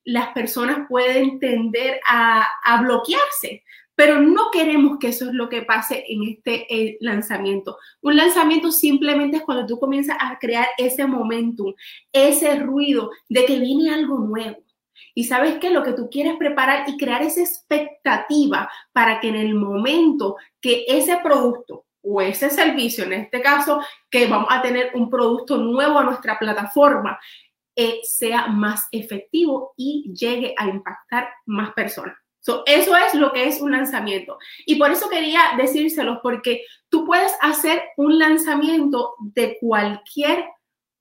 las personas pueden tender a, bloquearse. Pero no queremos que eso es lo que pase en este eh, lanzamiento. Un lanzamiento simplemente es cuando tú comienzas a crear ese momentum, ese ruido de que viene algo nuevo. Y sabes que lo que tú quieres preparar y crear esa expectativa para que en el momento que ese producto o ese servicio, en este caso, que vamos a tener un producto nuevo a nuestra plataforma, eh, sea más efectivo y llegue a impactar más personas. Eso es lo que es un lanzamiento. Y por eso quería decírselos, porque tú puedes hacer un lanzamiento de cualquier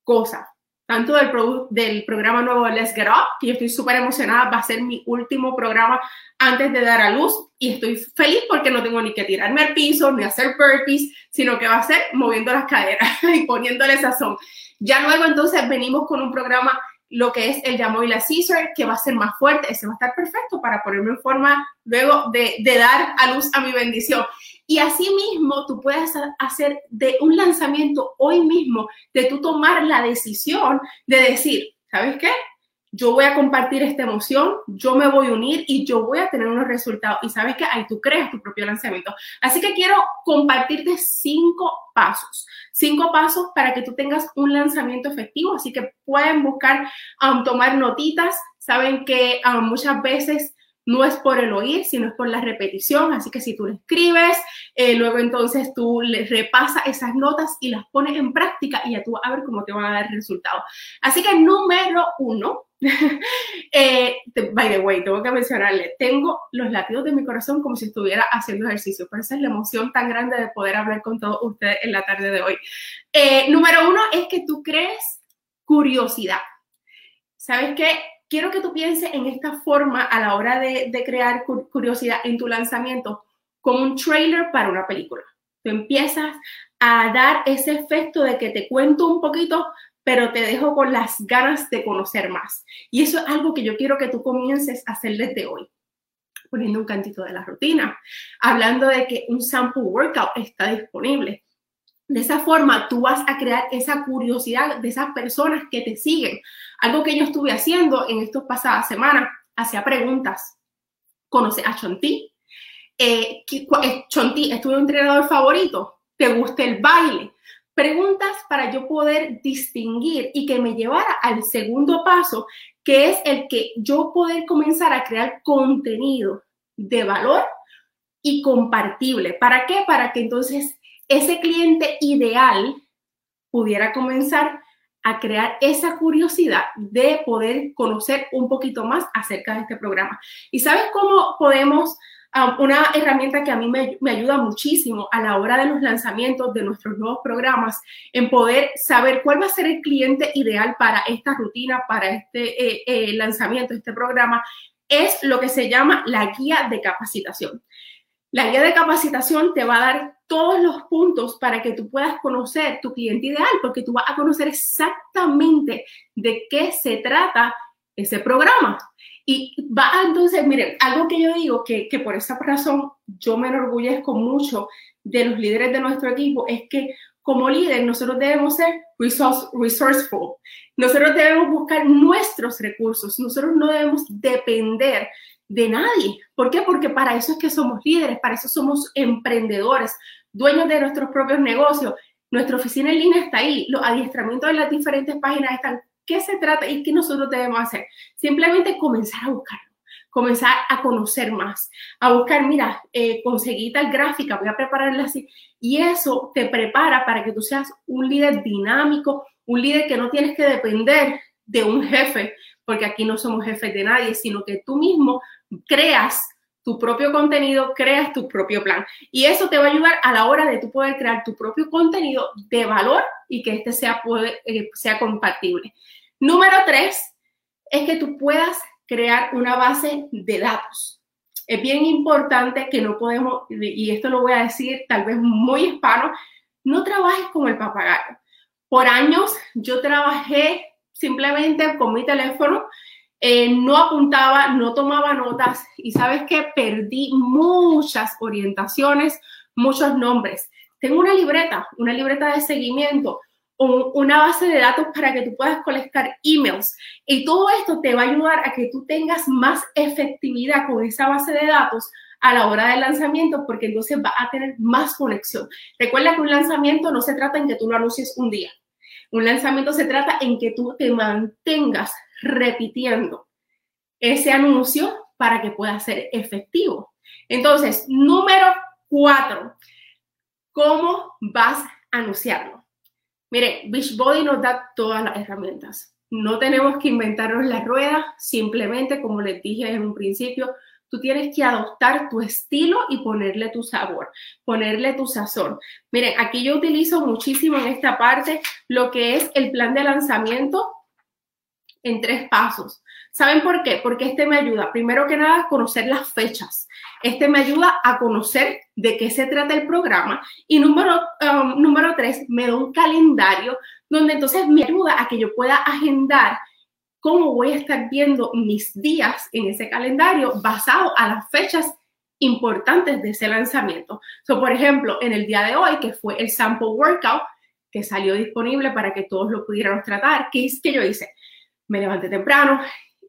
cosa tanto del, del programa nuevo Let's Get Up, que yo estoy súper emocionada, va a ser mi último programa antes de dar a luz y estoy feliz porque no tengo ni que tirarme al piso, ni hacer burpees, sino que va a ser moviendo las caderas y poniéndole sazón. Ya luego entonces venimos con un programa lo que es el Llamo y la Caesar, que va a ser más fuerte, ese va a estar perfecto para ponerme en forma luego de, de dar a luz a mi bendición. Y así mismo tú puedes hacer de un lanzamiento hoy mismo, de tú tomar la decisión de decir, ¿sabes qué? Yo voy a compartir esta emoción, yo me voy a unir y yo voy a tener unos resultados. Y sabes que ahí tú creas tu propio lanzamiento. Así que quiero compartirte cinco pasos, cinco pasos para que tú tengas un lanzamiento efectivo. Así que pueden buscar, um, tomar notitas. Saben que um, muchas veces no es por el oír, sino es por la repetición. Así que si tú le escribes, eh, luego entonces tú le repasas esas notas y las pones en práctica y ya tú vas a ver cómo te van a dar resultados. Así que número uno, eh, by the way, tengo que mencionarle, tengo los latidos de mi corazón como si estuviera haciendo ejercicio, pero esa es la emoción tan grande de poder hablar con todos ustedes en la tarde de hoy. Eh, número uno es que tú crees curiosidad. ¿Sabes qué? quiero que tú pienses en esta forma a la hora de, crear curiosidad en tu lanzamiento como un trailer para una película. Tú empiezas a dar ese efecto de que te cuento un poquito, pero te dejo con las ganas de conocer más. Y eso es algo que yo quiero que tú comiences a hacer desde hoy poniendo un cantito de la rutina, hablando de que un sample workout está disponible. De esa forma, tú vas a crear esa curiosidad de esas personas que te siguen. Algo que yo estuve haciendo en estas pasadas semanas, hacía preguntas. ¿Conoces a Chonti? Eh, eh, Chonti, ¿es tu entrenador favorito? ¿Te gusta el baile? Preguntas para yo poder distinguir y que me llevara al segundo paso, que es el que yo poder comenzar a crear contenido de valor y compartible. ¿Para qué? Para que entonces ese cliente ideal pudiera comenzar a crear esa curiosidad de poder conocer un poquito más acerca de este programa. ¿Y sabes cómo podemos una herramienta que a mí me, me, ayuda muchísimo a la hora de los lanzamientos de nuestros nuevos programas, en poder saber cuál va a ser el cliente ideal para esta rutina, para este eh, eh, lanzamiento, este programa, es lo que se llama la guía de capacitación. La guía de capacitación te va a dar todos los puntos para que tú puedas conocer tu cliente ideal, porque tú vas a conocer exactamente de qué se trata ese programa. Y va entonces, miren, algo que yo digo que, que por esa razón yo me enorgullezco mucho de los líderes de nuestro equipo es que como líder nosotros debemos ser resource, resourceful. Nosotros debemos buscar nuestros recursos. Nosotros no debemos depender de nadie. ¿Por qué? Porque para eso es que somos líderes, para eso somos emprendedores, dueños de nuestros propios negocios. Nuestra oficina en línea está ahí, los adiestramientos de las diferentes páginas están. ¿Qué se trata y qué nosotros debemos hacer? Simplemente comenzar a buscar comenzar a conocer más, a buscar, mira, eh, conseguí tal gráfica, voy a prepararla así. Y eso te prepara para que tú seas un líder dinámico, un líder que no tienes que depender de un jefe, porque aquí no somos jefes de nadie, sino que tú mismo creas tu propio contenido, creas tu propio plan. Y eso te va a ayudar a la hora de tú poder crear tu propio contenido de valor y que este sea, eh, sea compatible. Número tres es que tú puedas crear una base de datos. Es bien importante que no podemos, y esto lo voy a decir tal vez muy hispano, no trabajes como el papagayo. Por años yo trabajé simplemente con mi teléfono eh, no apuntaba, no tomaba notas y sabes que perdí muchas orientaciones, muchos nombres. Tengo una libreta, una libreta de seguimiento, una base de datos para que tú puedas colectar emails y todo esto te va a ayudar a que tú tengas más efectividad con esa base de datos a la hora del lanzamiento porque entonces va a tener más conexión. Recuerda que un lanzamiento no se trata en que tú lo anuncies un día. Un lanzamiento se trata en que tú te mantengas repitiendo ese anuncio para que pueda ser efectivo. Entonces, número cuatro, ¿cómo vas a anunciarlo? Mire, Beachbody nos da todas las herramientas. No tenemos que inventarnos la rueda, simplemente, como les dije en un principio, tú tienes que adoptar tu estilo y ponerle tu sabor, ponerle tu sazón. Miren, aquí yo utilizo muchísimo en esta parte lo que es el plan de lanzamiento en tres pasos. ¿Saben por qué? Porque este me ayuda, primero que nada, a conocer las fechas. Este me ayuda a conocer de qué se trata el programa. Y número, um, número tres, me da un calendario donde entonces me ayuda a que yo pueda agendar cómo voy a estar viendo mis días en ese calendario basado a las fechas importantes de ese lanzamiento. So, por ejemplo, en el día de hoy, que fue el sample workout, que salió disponible para que todos lo pudiéramos tratar, ¿qué es que yo hice? me levanté temprano,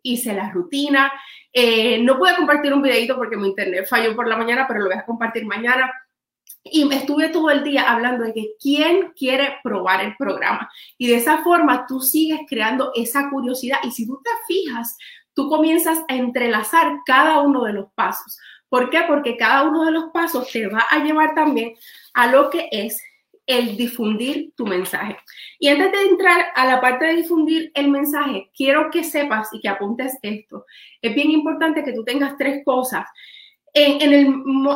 hice la rutina. Eh, no pude compartir un videito porque mi internet falló por la mañana, pero lo voy a compartir mañana. Y me estuve todo el día hablando de que quién quiere probar el programa. Y de esa forma tú sigues creando esa curiosidad. Y si tú te fijas, tú comienzas a entrelazar cada uno de los pasos. ¿Por qué? Porque cada uno de los pasos te va a llevar también a lo que es el difundir tu mensaje. Y antes de entrar a la parte de difundir el mensaje, quiero que sepas y que apuntes esto. Es bien importante que tú tengas tres cosas. En, el,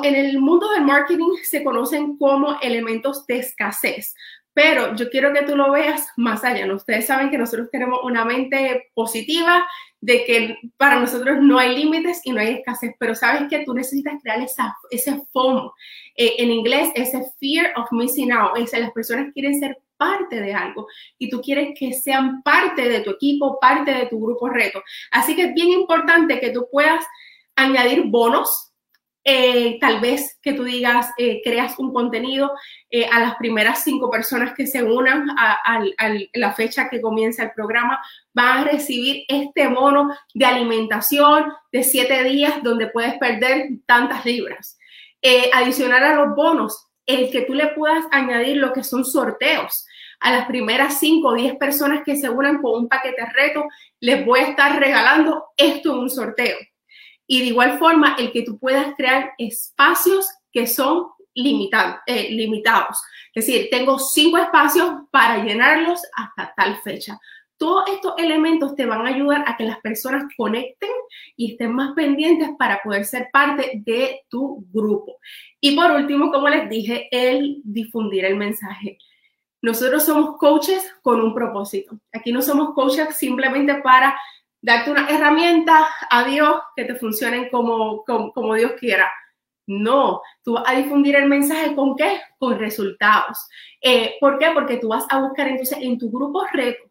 en el mundo del marketing se conocen como elementos de escasez, pero yo quiero que tú lo veas más allá. Ustedes saben que nosotros tenemos una mente positiva, de que para nosotros no hay límites y no hay escasez, pero sabes que tú necesitas crear esa, ese FOMO. Eh, en inglés, ese fear of missing out. Es las personas quieren ser parte de algo y tú quieres que sean parte de tu equipo, parte de tu grupo reto. Así que es bien importante que tú puedas añadir bonos eh, tal vez que tú digas, eh, creas un contenido eh, a las primeras cinco personas que se unan a, la fecha que comienza el programa, van a recibir este bono de alimentación de siete días donde puedes perder tantas libras. adicional a los bonos, el que tú le puedas añadir lo que son sorteos. A las primeras cinco o diez personas que se unan con un paquete reto, les voy a estar regalando esto en un sorteo. Y de igual forma, el que tú puedas crear espacios que son eh, limitados. Es decir, tengo cinco espacios para llenarlos hasta tal fecha. Todos estos elementos te van a ayudar a que las personas conecten y estén más pendientes para poder ser parte de tu grupo. Y por último, como les dije, el difundir el mensaje. Nosotros somos coaches con un propósito. Aquí no somos coaches simplemente para darte una herramienta a Dios que te funcionen como, como, como Dios quiera. No, tú vas a difundir el mensaje con qué? Con resultados. Eh, ¿Por qué? Porque tú vas a buscar entonces en tu grupo reto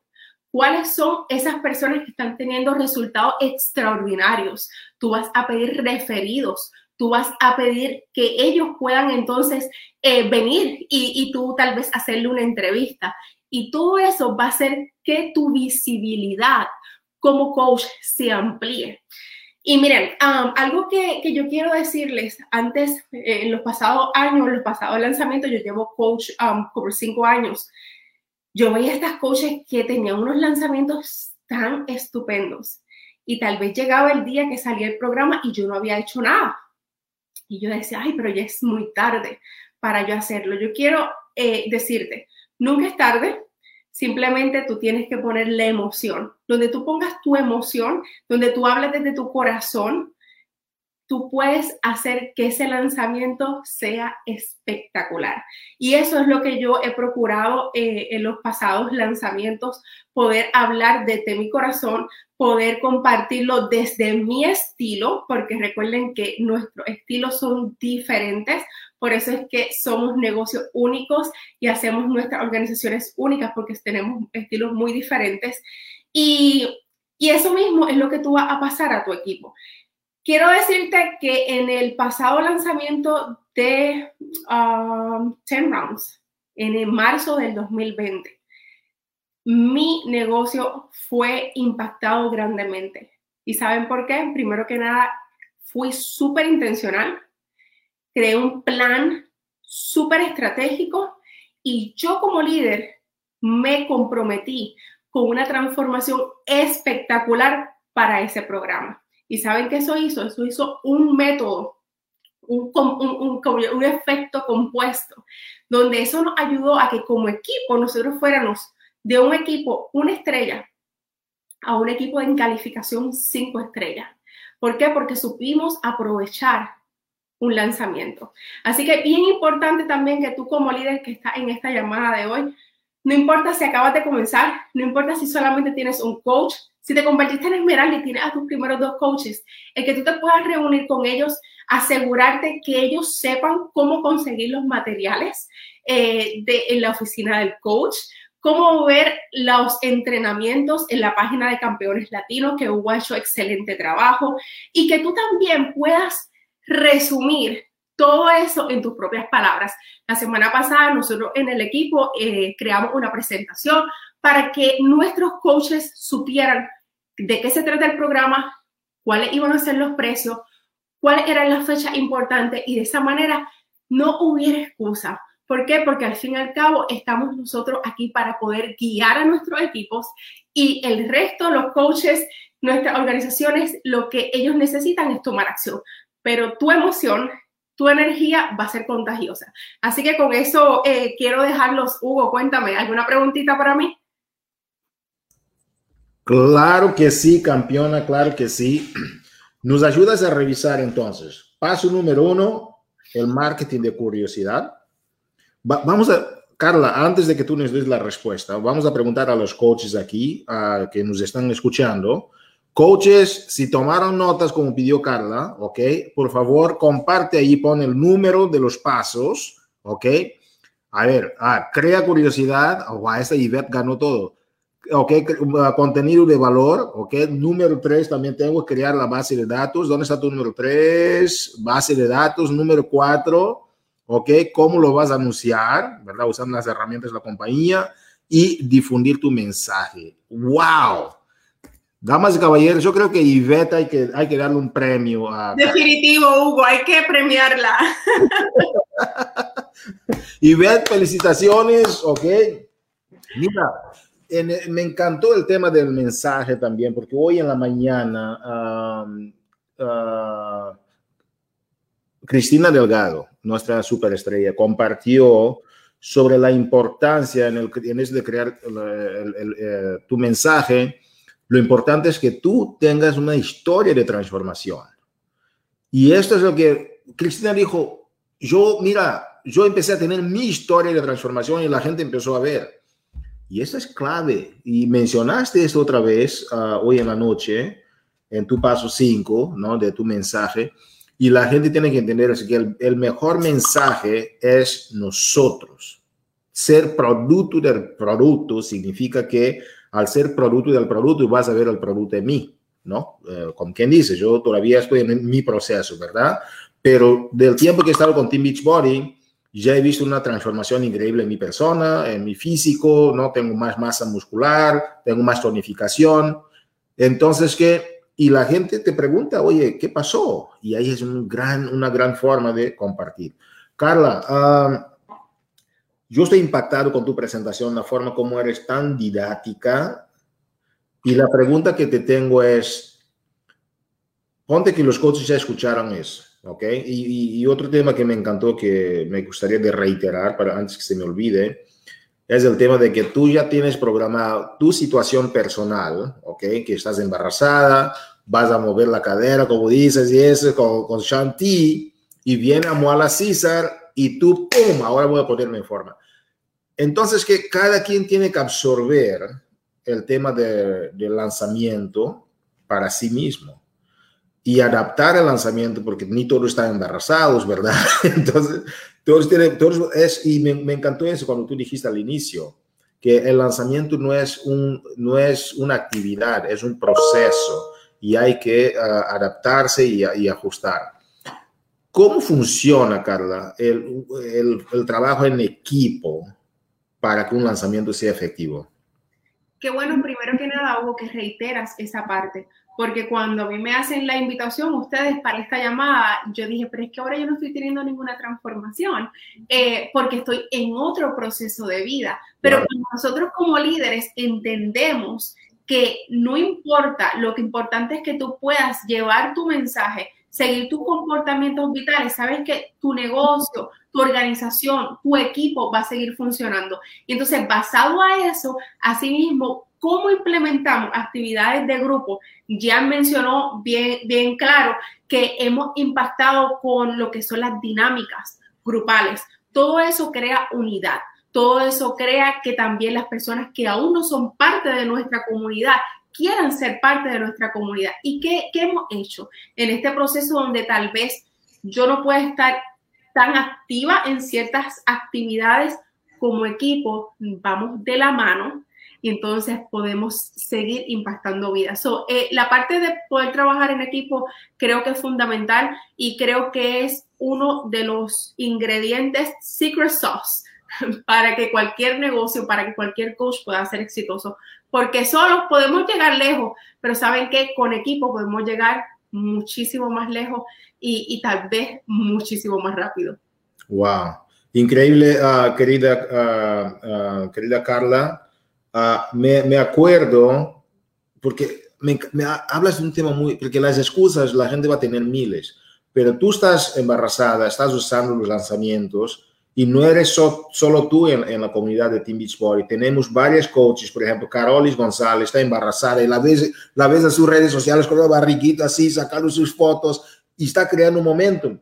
cuáles son esas personas que están teniendo resultados extraordinarios. Tú vas a pedir referidos, tú vas a pedir que ellos puedan entonces eh, venir y, y tú tal vez hacerle una entrevista. Y todo eso va a hacer que tu visibilidad como coach se amplíe. Y miren, algo que, que, yo quiero decirles, antes, eh, en los pasados años, en los pasados lanzamientos, yo llevo coach por cinco años, yo veía a estas coaches que tenían unos lanzamientos tan estupendos y tal vez llegaba el día que salía el programa y yo no había hecho nada. Y yo decía, ay, pero ya es muy tarde para yo hacerlo. Yo quiero eh, decirte, nunca es tarde, Simplemente tú tienes que poner la emoción. Donde tú pongas tu emoción, donde tú hables desde tu corazón, tú puedes hacer que ese lanzamiento sea espectacular. Y eso es lo que yo he procurado eh, en los pasados lanzamientos, poder hablar desde mi corazón, poder compartirlo desde mi estilo, porque recuerden que nuestros estilos son diferentes, por eso es que somos negocios únicos y hacemos nuestras organizaciones únicas, porque tenemos estilos muy diferentes. Y, y eso mismo es lo que tú vas a pasar a tu equipo. Quiero decirte que en el pasado lanzamiento de um, 10 Rounds, en el marzo del 2020, mi negocio fue impactado grandemente. ¿Y saben por qué? Primero que nada, fui súper intencional, creé un plan súper estratégico y yo como líder me comprometí con una transformación espectacular para ese programa. ¿Y saben qué eso hizo? Eso hizo un método, un, un, un, un, efecto compuesto, donde eso nos ayudó a que como equipo nosotros fuéramos de un equipo una estrella a un equipo en calificación cinco estrellas. ¿Por qué? Porque supimos aprovechar un lanzamiento. Así que bien importante también que tú como líder que está en esta llamada de hoy, no importa si acabas de comenzar, no importa si solamente tienes un coach, si te convertiste en Esmeralda y tienes a tus primeros dos coaches, el que tú te puedas reunir con ellos, asegurarte que ellos sepan cómo conseguir los materiales eh, en la oficina del coach, cómo ver los entrenamientos en la página de Campeones Latinos, que Hugo ha hecho excelente trabajo, y que tú también puedas resumir todo eso en tus propias palabras. La semana pasada nosotros en el equipo eh, creamos una presentación para que nuestros coaches supieran de qué se trata el programa, cuáles iban a ser los precios, cuáles eran las fechas importantes y de esa manera no hubiera excusa. ¿Por qué? Porque al fin y al cabo estamos nosotros aquí para poder guiar a nuestros equipos y el resto, los coaches, nuestras organizaciones, lo que ellos necesitan es tomar acción. Pero tu emoción, tu energía va a ser contagiosa. Así que con eso eh, quiero dejarlos. Hugo, cuéntame, ¿alguna preguntita para mí? Claro que sí, campeona, claro que sí. Nos ayudas a revisar entonces. Paso número uno, el marketing de curiosidad. Va, vamos a, Carla, antes de que tú nos des la respuesta, vamos a preguntar a los coaches aquí uh, que nos están escuchando. Coaches, si tomaron notas como pidió Carla, ok, por favor, comparte ahí, pon el número de los pasos, ok. A ver, ah, crea curiosidad, oh, wow, esta Ivette ganó todo. Ok, uh, contenido de valor, ok. Número 3, también tengo que crear la base de datos. ¿Dónde está tu número 3? Base de datos. Número 4, ok. ¿Cómo lo vas a anunciar? ¿Verdad? Usando las herramientas de la compañía y difundir tu mensaje. ¡Wow! Damas y caballeros, yo creo que Ivette hay que, hay que darle un premio a... Definitivo, Hugo, hay que premiarla. Ivette, felicitaciones, ok. Mira, en, me encantó el tema del mensaje también, porque hoy en la mañana um, uh, Cristina Delgado, nuestra superestrella, compartió sobre la importancia en, el, en eso de crear el, el, eh, tu mensaje. Lo importante es que tú tengas una historia de transformación. Y esto es lo que Cristina dijo, yo, mira, yo empecé a tener mi historia de transformación y la gente empezó a ver. Y eso es clave. Y mencionaste esto otra vez uh, hoy en la noche, en tu paso 5, ¿no? De tu mensaje. Y la gente tiene que entender así que el, mejor mensaje es nosotros. Ser producto del producto significa que al ser producto del producto vas a ver el producto en mí, ¿no? Eh, como quien dice, yo todavía estoy en mi proceso, ¿verdad? Pero del tiempo que he estado con Team Beachbody, ya he visto una transformación increíble en mi persona, en mi físico, ¿no? Tengo más masa muscular, tengo más tonificación. Entonces, ¿qué? Y la gente te pregunta, oye, ¿qué pasó? Y ahí es un gran, una gran forma de compartir. Carla, um, yo estoy impactado con tu presentación, la forma como eres tan didáctica. Y la pregunta que te tengo es, ponte que los coaches ya escucharon eso ¿ok? Y, y, otro tema que me encantó, que me gustaría de reiterar para antes que se me olvide, es el tema de que tú ya tienes programado tu situación personal, ¿ok? Que estás embarazada, vas a mover la cadera, como dices, y eso con, con Shanti, y viene a Moala César, y tú, ¡pum!, ahora voy a ponerme en forma. Entonces, que cada quien tiene que absorber el tema de, del lanzamiento para sí mismo y adaptar el lanzamiento, porque ni todos están embarazados, ¿verdad? Entonces, todos tienen, todos es, y me, me, encantó eso cuando tú dijiste al inicio, que el lanzamiento no es, un, no es una actividad, es un proceso y hay que uh, adaptarse y, ajustar. ¿Cómo funciona, Carla, el, el, el trabajo en equipo para que un lanzamiento sea efectivo? Qué bueno, primero que nada, Hugo, que reiteras esa parte porque cuando a mí me hacen la invitación ustedes para esta llamada, yo dije, pero es que ahora yo no estoy teniendo ninguna transformación, eh, porque estoy en otro proceso de vida. Pero nosotros como líderes entendemos que no importa, lo que importante es que tú puedas llevar tu mensaje, seguir tus comportamientos vitales, sabes que tu negocio, tu organización, tu equipo va a seguir funcionando. Y entonces, basado a eso, asimismo, ¿Cómo implementamos actividades de grupo? Ya mencionó bien, bien claro que hemos impactado con lo que son las dinámicas grupales. Todo eso crea unidad. Todo eso crea que también las personas que aún no son parte de nuestra comunidad quieran ser parte de nuestra comunidad. ¿Y qué, qué hemos hecho en este proceso donde tal vez yo no pueda estar tan activa en ciertas actividades como equipo? Vamos de la mano y entonces podemos seguir impactando vidas. So, eh, la parte de poder trabajar en equipo creo que es fundamental y creo que es uno de los ingredientes secret sauce para que cualquier negocio, para que cualquier coach pueda ser exitoso. Porque solos podemos llegar lejos, pero saben que con equipo podemos llegar muchísimo más lejos y, y tal vez muchísimo más rápido. Wow. Increíble, uh, querida, uh, uh, querida Carla. Me, me, acuerdo, porque me, me, hablas de un tema muy, porque las excusas la gente va a tener miles, pero tú estás embarazada, estás usando los lanzamientos y no eres so, solo tú en, en, la comunidad de Team Beachbody. Tenemos varios coaches, por ejemplo, Carolis González está embarazada y la ves, la ves en sus redes sociales con la barriguita así, sacando sus fotos y está creando un momentum.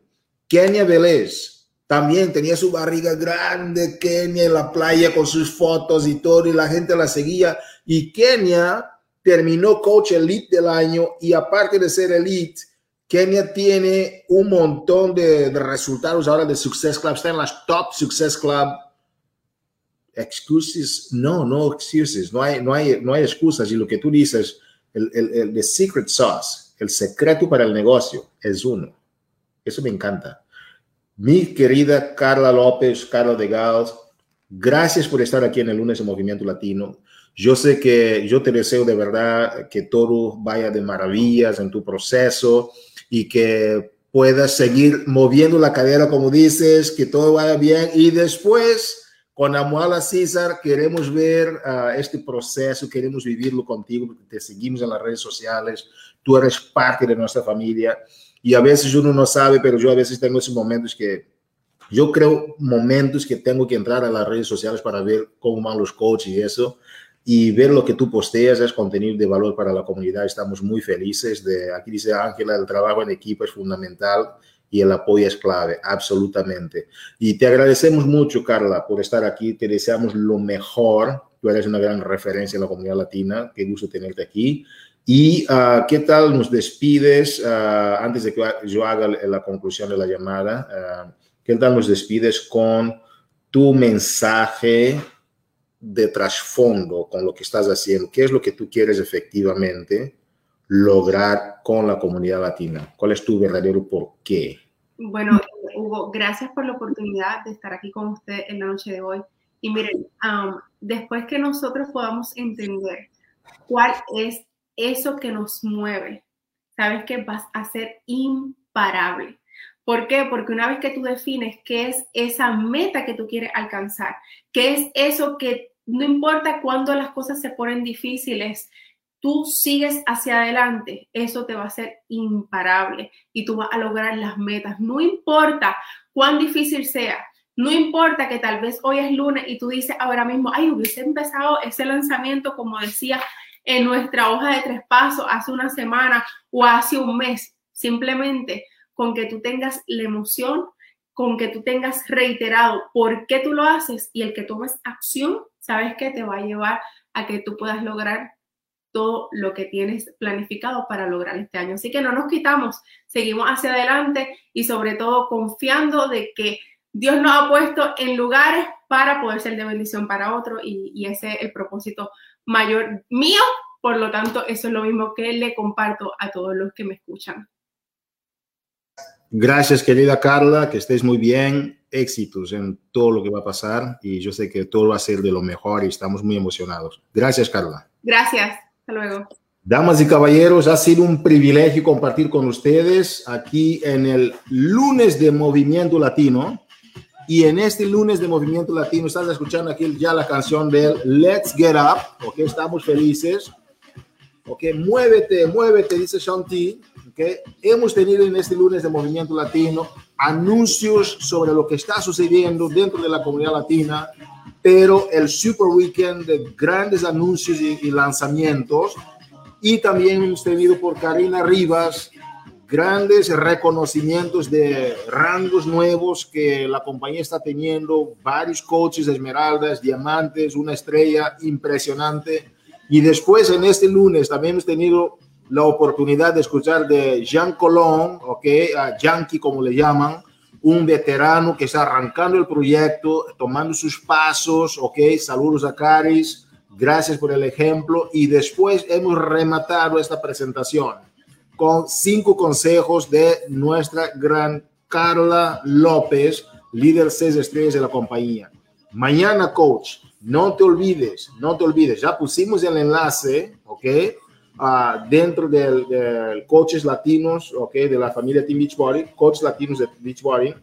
Kenia Vélez, también tenía su barriga grande, Kenia en la playa con sus fotos y todo, y la gente la seguía. Y Kenia terminó coach elite del año y aparte de ser elite, Kenia tiene un montón de, resultados ahora de Success Club, está en las top Success Club. Excuses, no, no excuses, no hay, no hay, no hay excusas. Y lo que tú dices, el, el, el the secret sauce, el secreto para el negocio es uno. Eso me encanta. Mi querida Carla López, Carla de Gals, gracias por estar aquí en el lunes de Movimiento Latino. Yo sé que yo te deseo de verdad que todo vaya de maravillas en tu proceso y que puedas seguir moviendo la cadera como dices, que todo vaya bien. Y después con Amuala César queremos ver uh, este proceso, queremos vivirlo contigo porque te seguimos en las redes sociales, tú eres parte de nuestra familia y a veces uno no sabe, pero yo a veces tengo esos momentos que yo creo momentos que tengo que entrar a las redes sociales para ver cómo van los coaches y eso, y ver lo que tú posteas es contenido de valor para la comunidad. Estamos muy felices de, aquí dice Ángela, el trabajo en equipo es fundamental y el apoyo es clave, absolutamente. Y te agradecemos mucho, Carla, por estar aquí. Te deseamos lo mejor. Tú eres una gran referencia en la comunidad latina. Qué gusto tenerte aquí. ¿Y uh, qué tal nos despides uh, antes de que yo haga la conclusión de la llamada? Uh, ¿Qué tal nos despides con tu mensaje de trasfondo con lo que estás haciendo? ¿Qué es lo que tú quieres efectivamente lograr con la comunidad latina? ¿Cuál es tu verdadero por qué? Bueno, Hugo, gracias por la oportunidad de estar aquí con usted en la noche de hoy. Y miren, después que nosotros podamos entender cuál es eso que nos mueve, sabes que vas a ser imparable. ¿Por qué? Porque una vez que tú defines qué es esa meta que tú quieres alcanzar, qué es eso que no importa cuándo las cosas se ponen difíciles, tú sigues hacia adelante, eso te va a ser imparable y tú vas a lograr las metas. No importa cuán difícil sea, no importa que tal vez hoy es lunes y tú dices ahora mismo, ay, hubiese empezado ese lanzamiento, como decía en nuestra hoja de tres pasos hace una semana o hace un mes. Simplemente con que tú tengas la emoción, con que tú tengas reiterado por qué tú lo haces y el que tomes acción, sabes que te va a llevar a que tú puedas lograr todo lo que tienes planificado para lograr este año. Así que no nos quitamos, seguimos hacia adelante y sobre todo confiando de que Dios nos ha puesto en lugares para poder ser de bendición para otro y, y ese es el propósito mayor mío. Por lo tanto, eso es lo mismo que le comparto a todos los que me escuchan. Gracias, querida Carla, que estés muy bien. Éxitos en todo lo que va a pasar y yo sé que todo va a ser de lo mejor y estamos muy emocionados. Gracias, Carla. Gracias luego. Damas y caballeros, ha sido un privilegio compartir con ustedes aquí en el lunes de Movimiento Latino. Y en este lunes de Movimiento Latino estás escuchando aquí ya la canción de Let's Get Up, ok, estamos felices. Ok, muévete, muévete, dice Shanti. Ok, hemos tenido en este lunes de Movimiento Latino anuncios sobre lo que está sucediendo dentro de la comunidad latina, pero el Super Weekend de grandes anuncios y, lanzamientos. Y también hemos tenido por Karina Rivas grandes reconocimientos de rangos nuevos que la compañía está teniendo, varios coaches, esmeraldas, diamantes, una estrella impresionante. Y después en este lunes también hemos tenido la oportunidad de escuchar de Jean Colón, ok, a Yankee como le llaman, un veterano que está arrancando el proyecto, tomando sus pasos, ok, saludos a Caris, gracias por el ejemplo y después hemos rematado esta presentación con cinco consejos de nuestra gran Carla López, líder seis estrellas de la compañía. Mañana, coach, no te olvides, no te olvides, ya pusimos el enlace, ok, uh, dentro del, del, coaches latinos, ok, de la familia Team Beachbody, coaches latinos de Beachbody.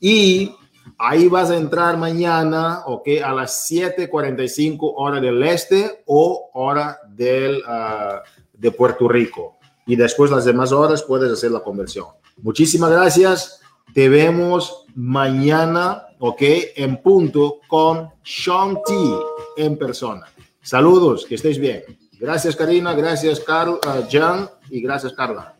Y ahí vas a entrar mañana, ok, a las 7:45 hora del este o hora del, uh, de Puerto Rico. Y después las demás horas puedes hacer la conversión. Muchísimas gracias. Te vemos mañana, ok, en punto con Sean T en persona. Saludos, que estéis bien. Gracias, Karina. Gracias, Carl, uh, Jan. Y gracias, Carla.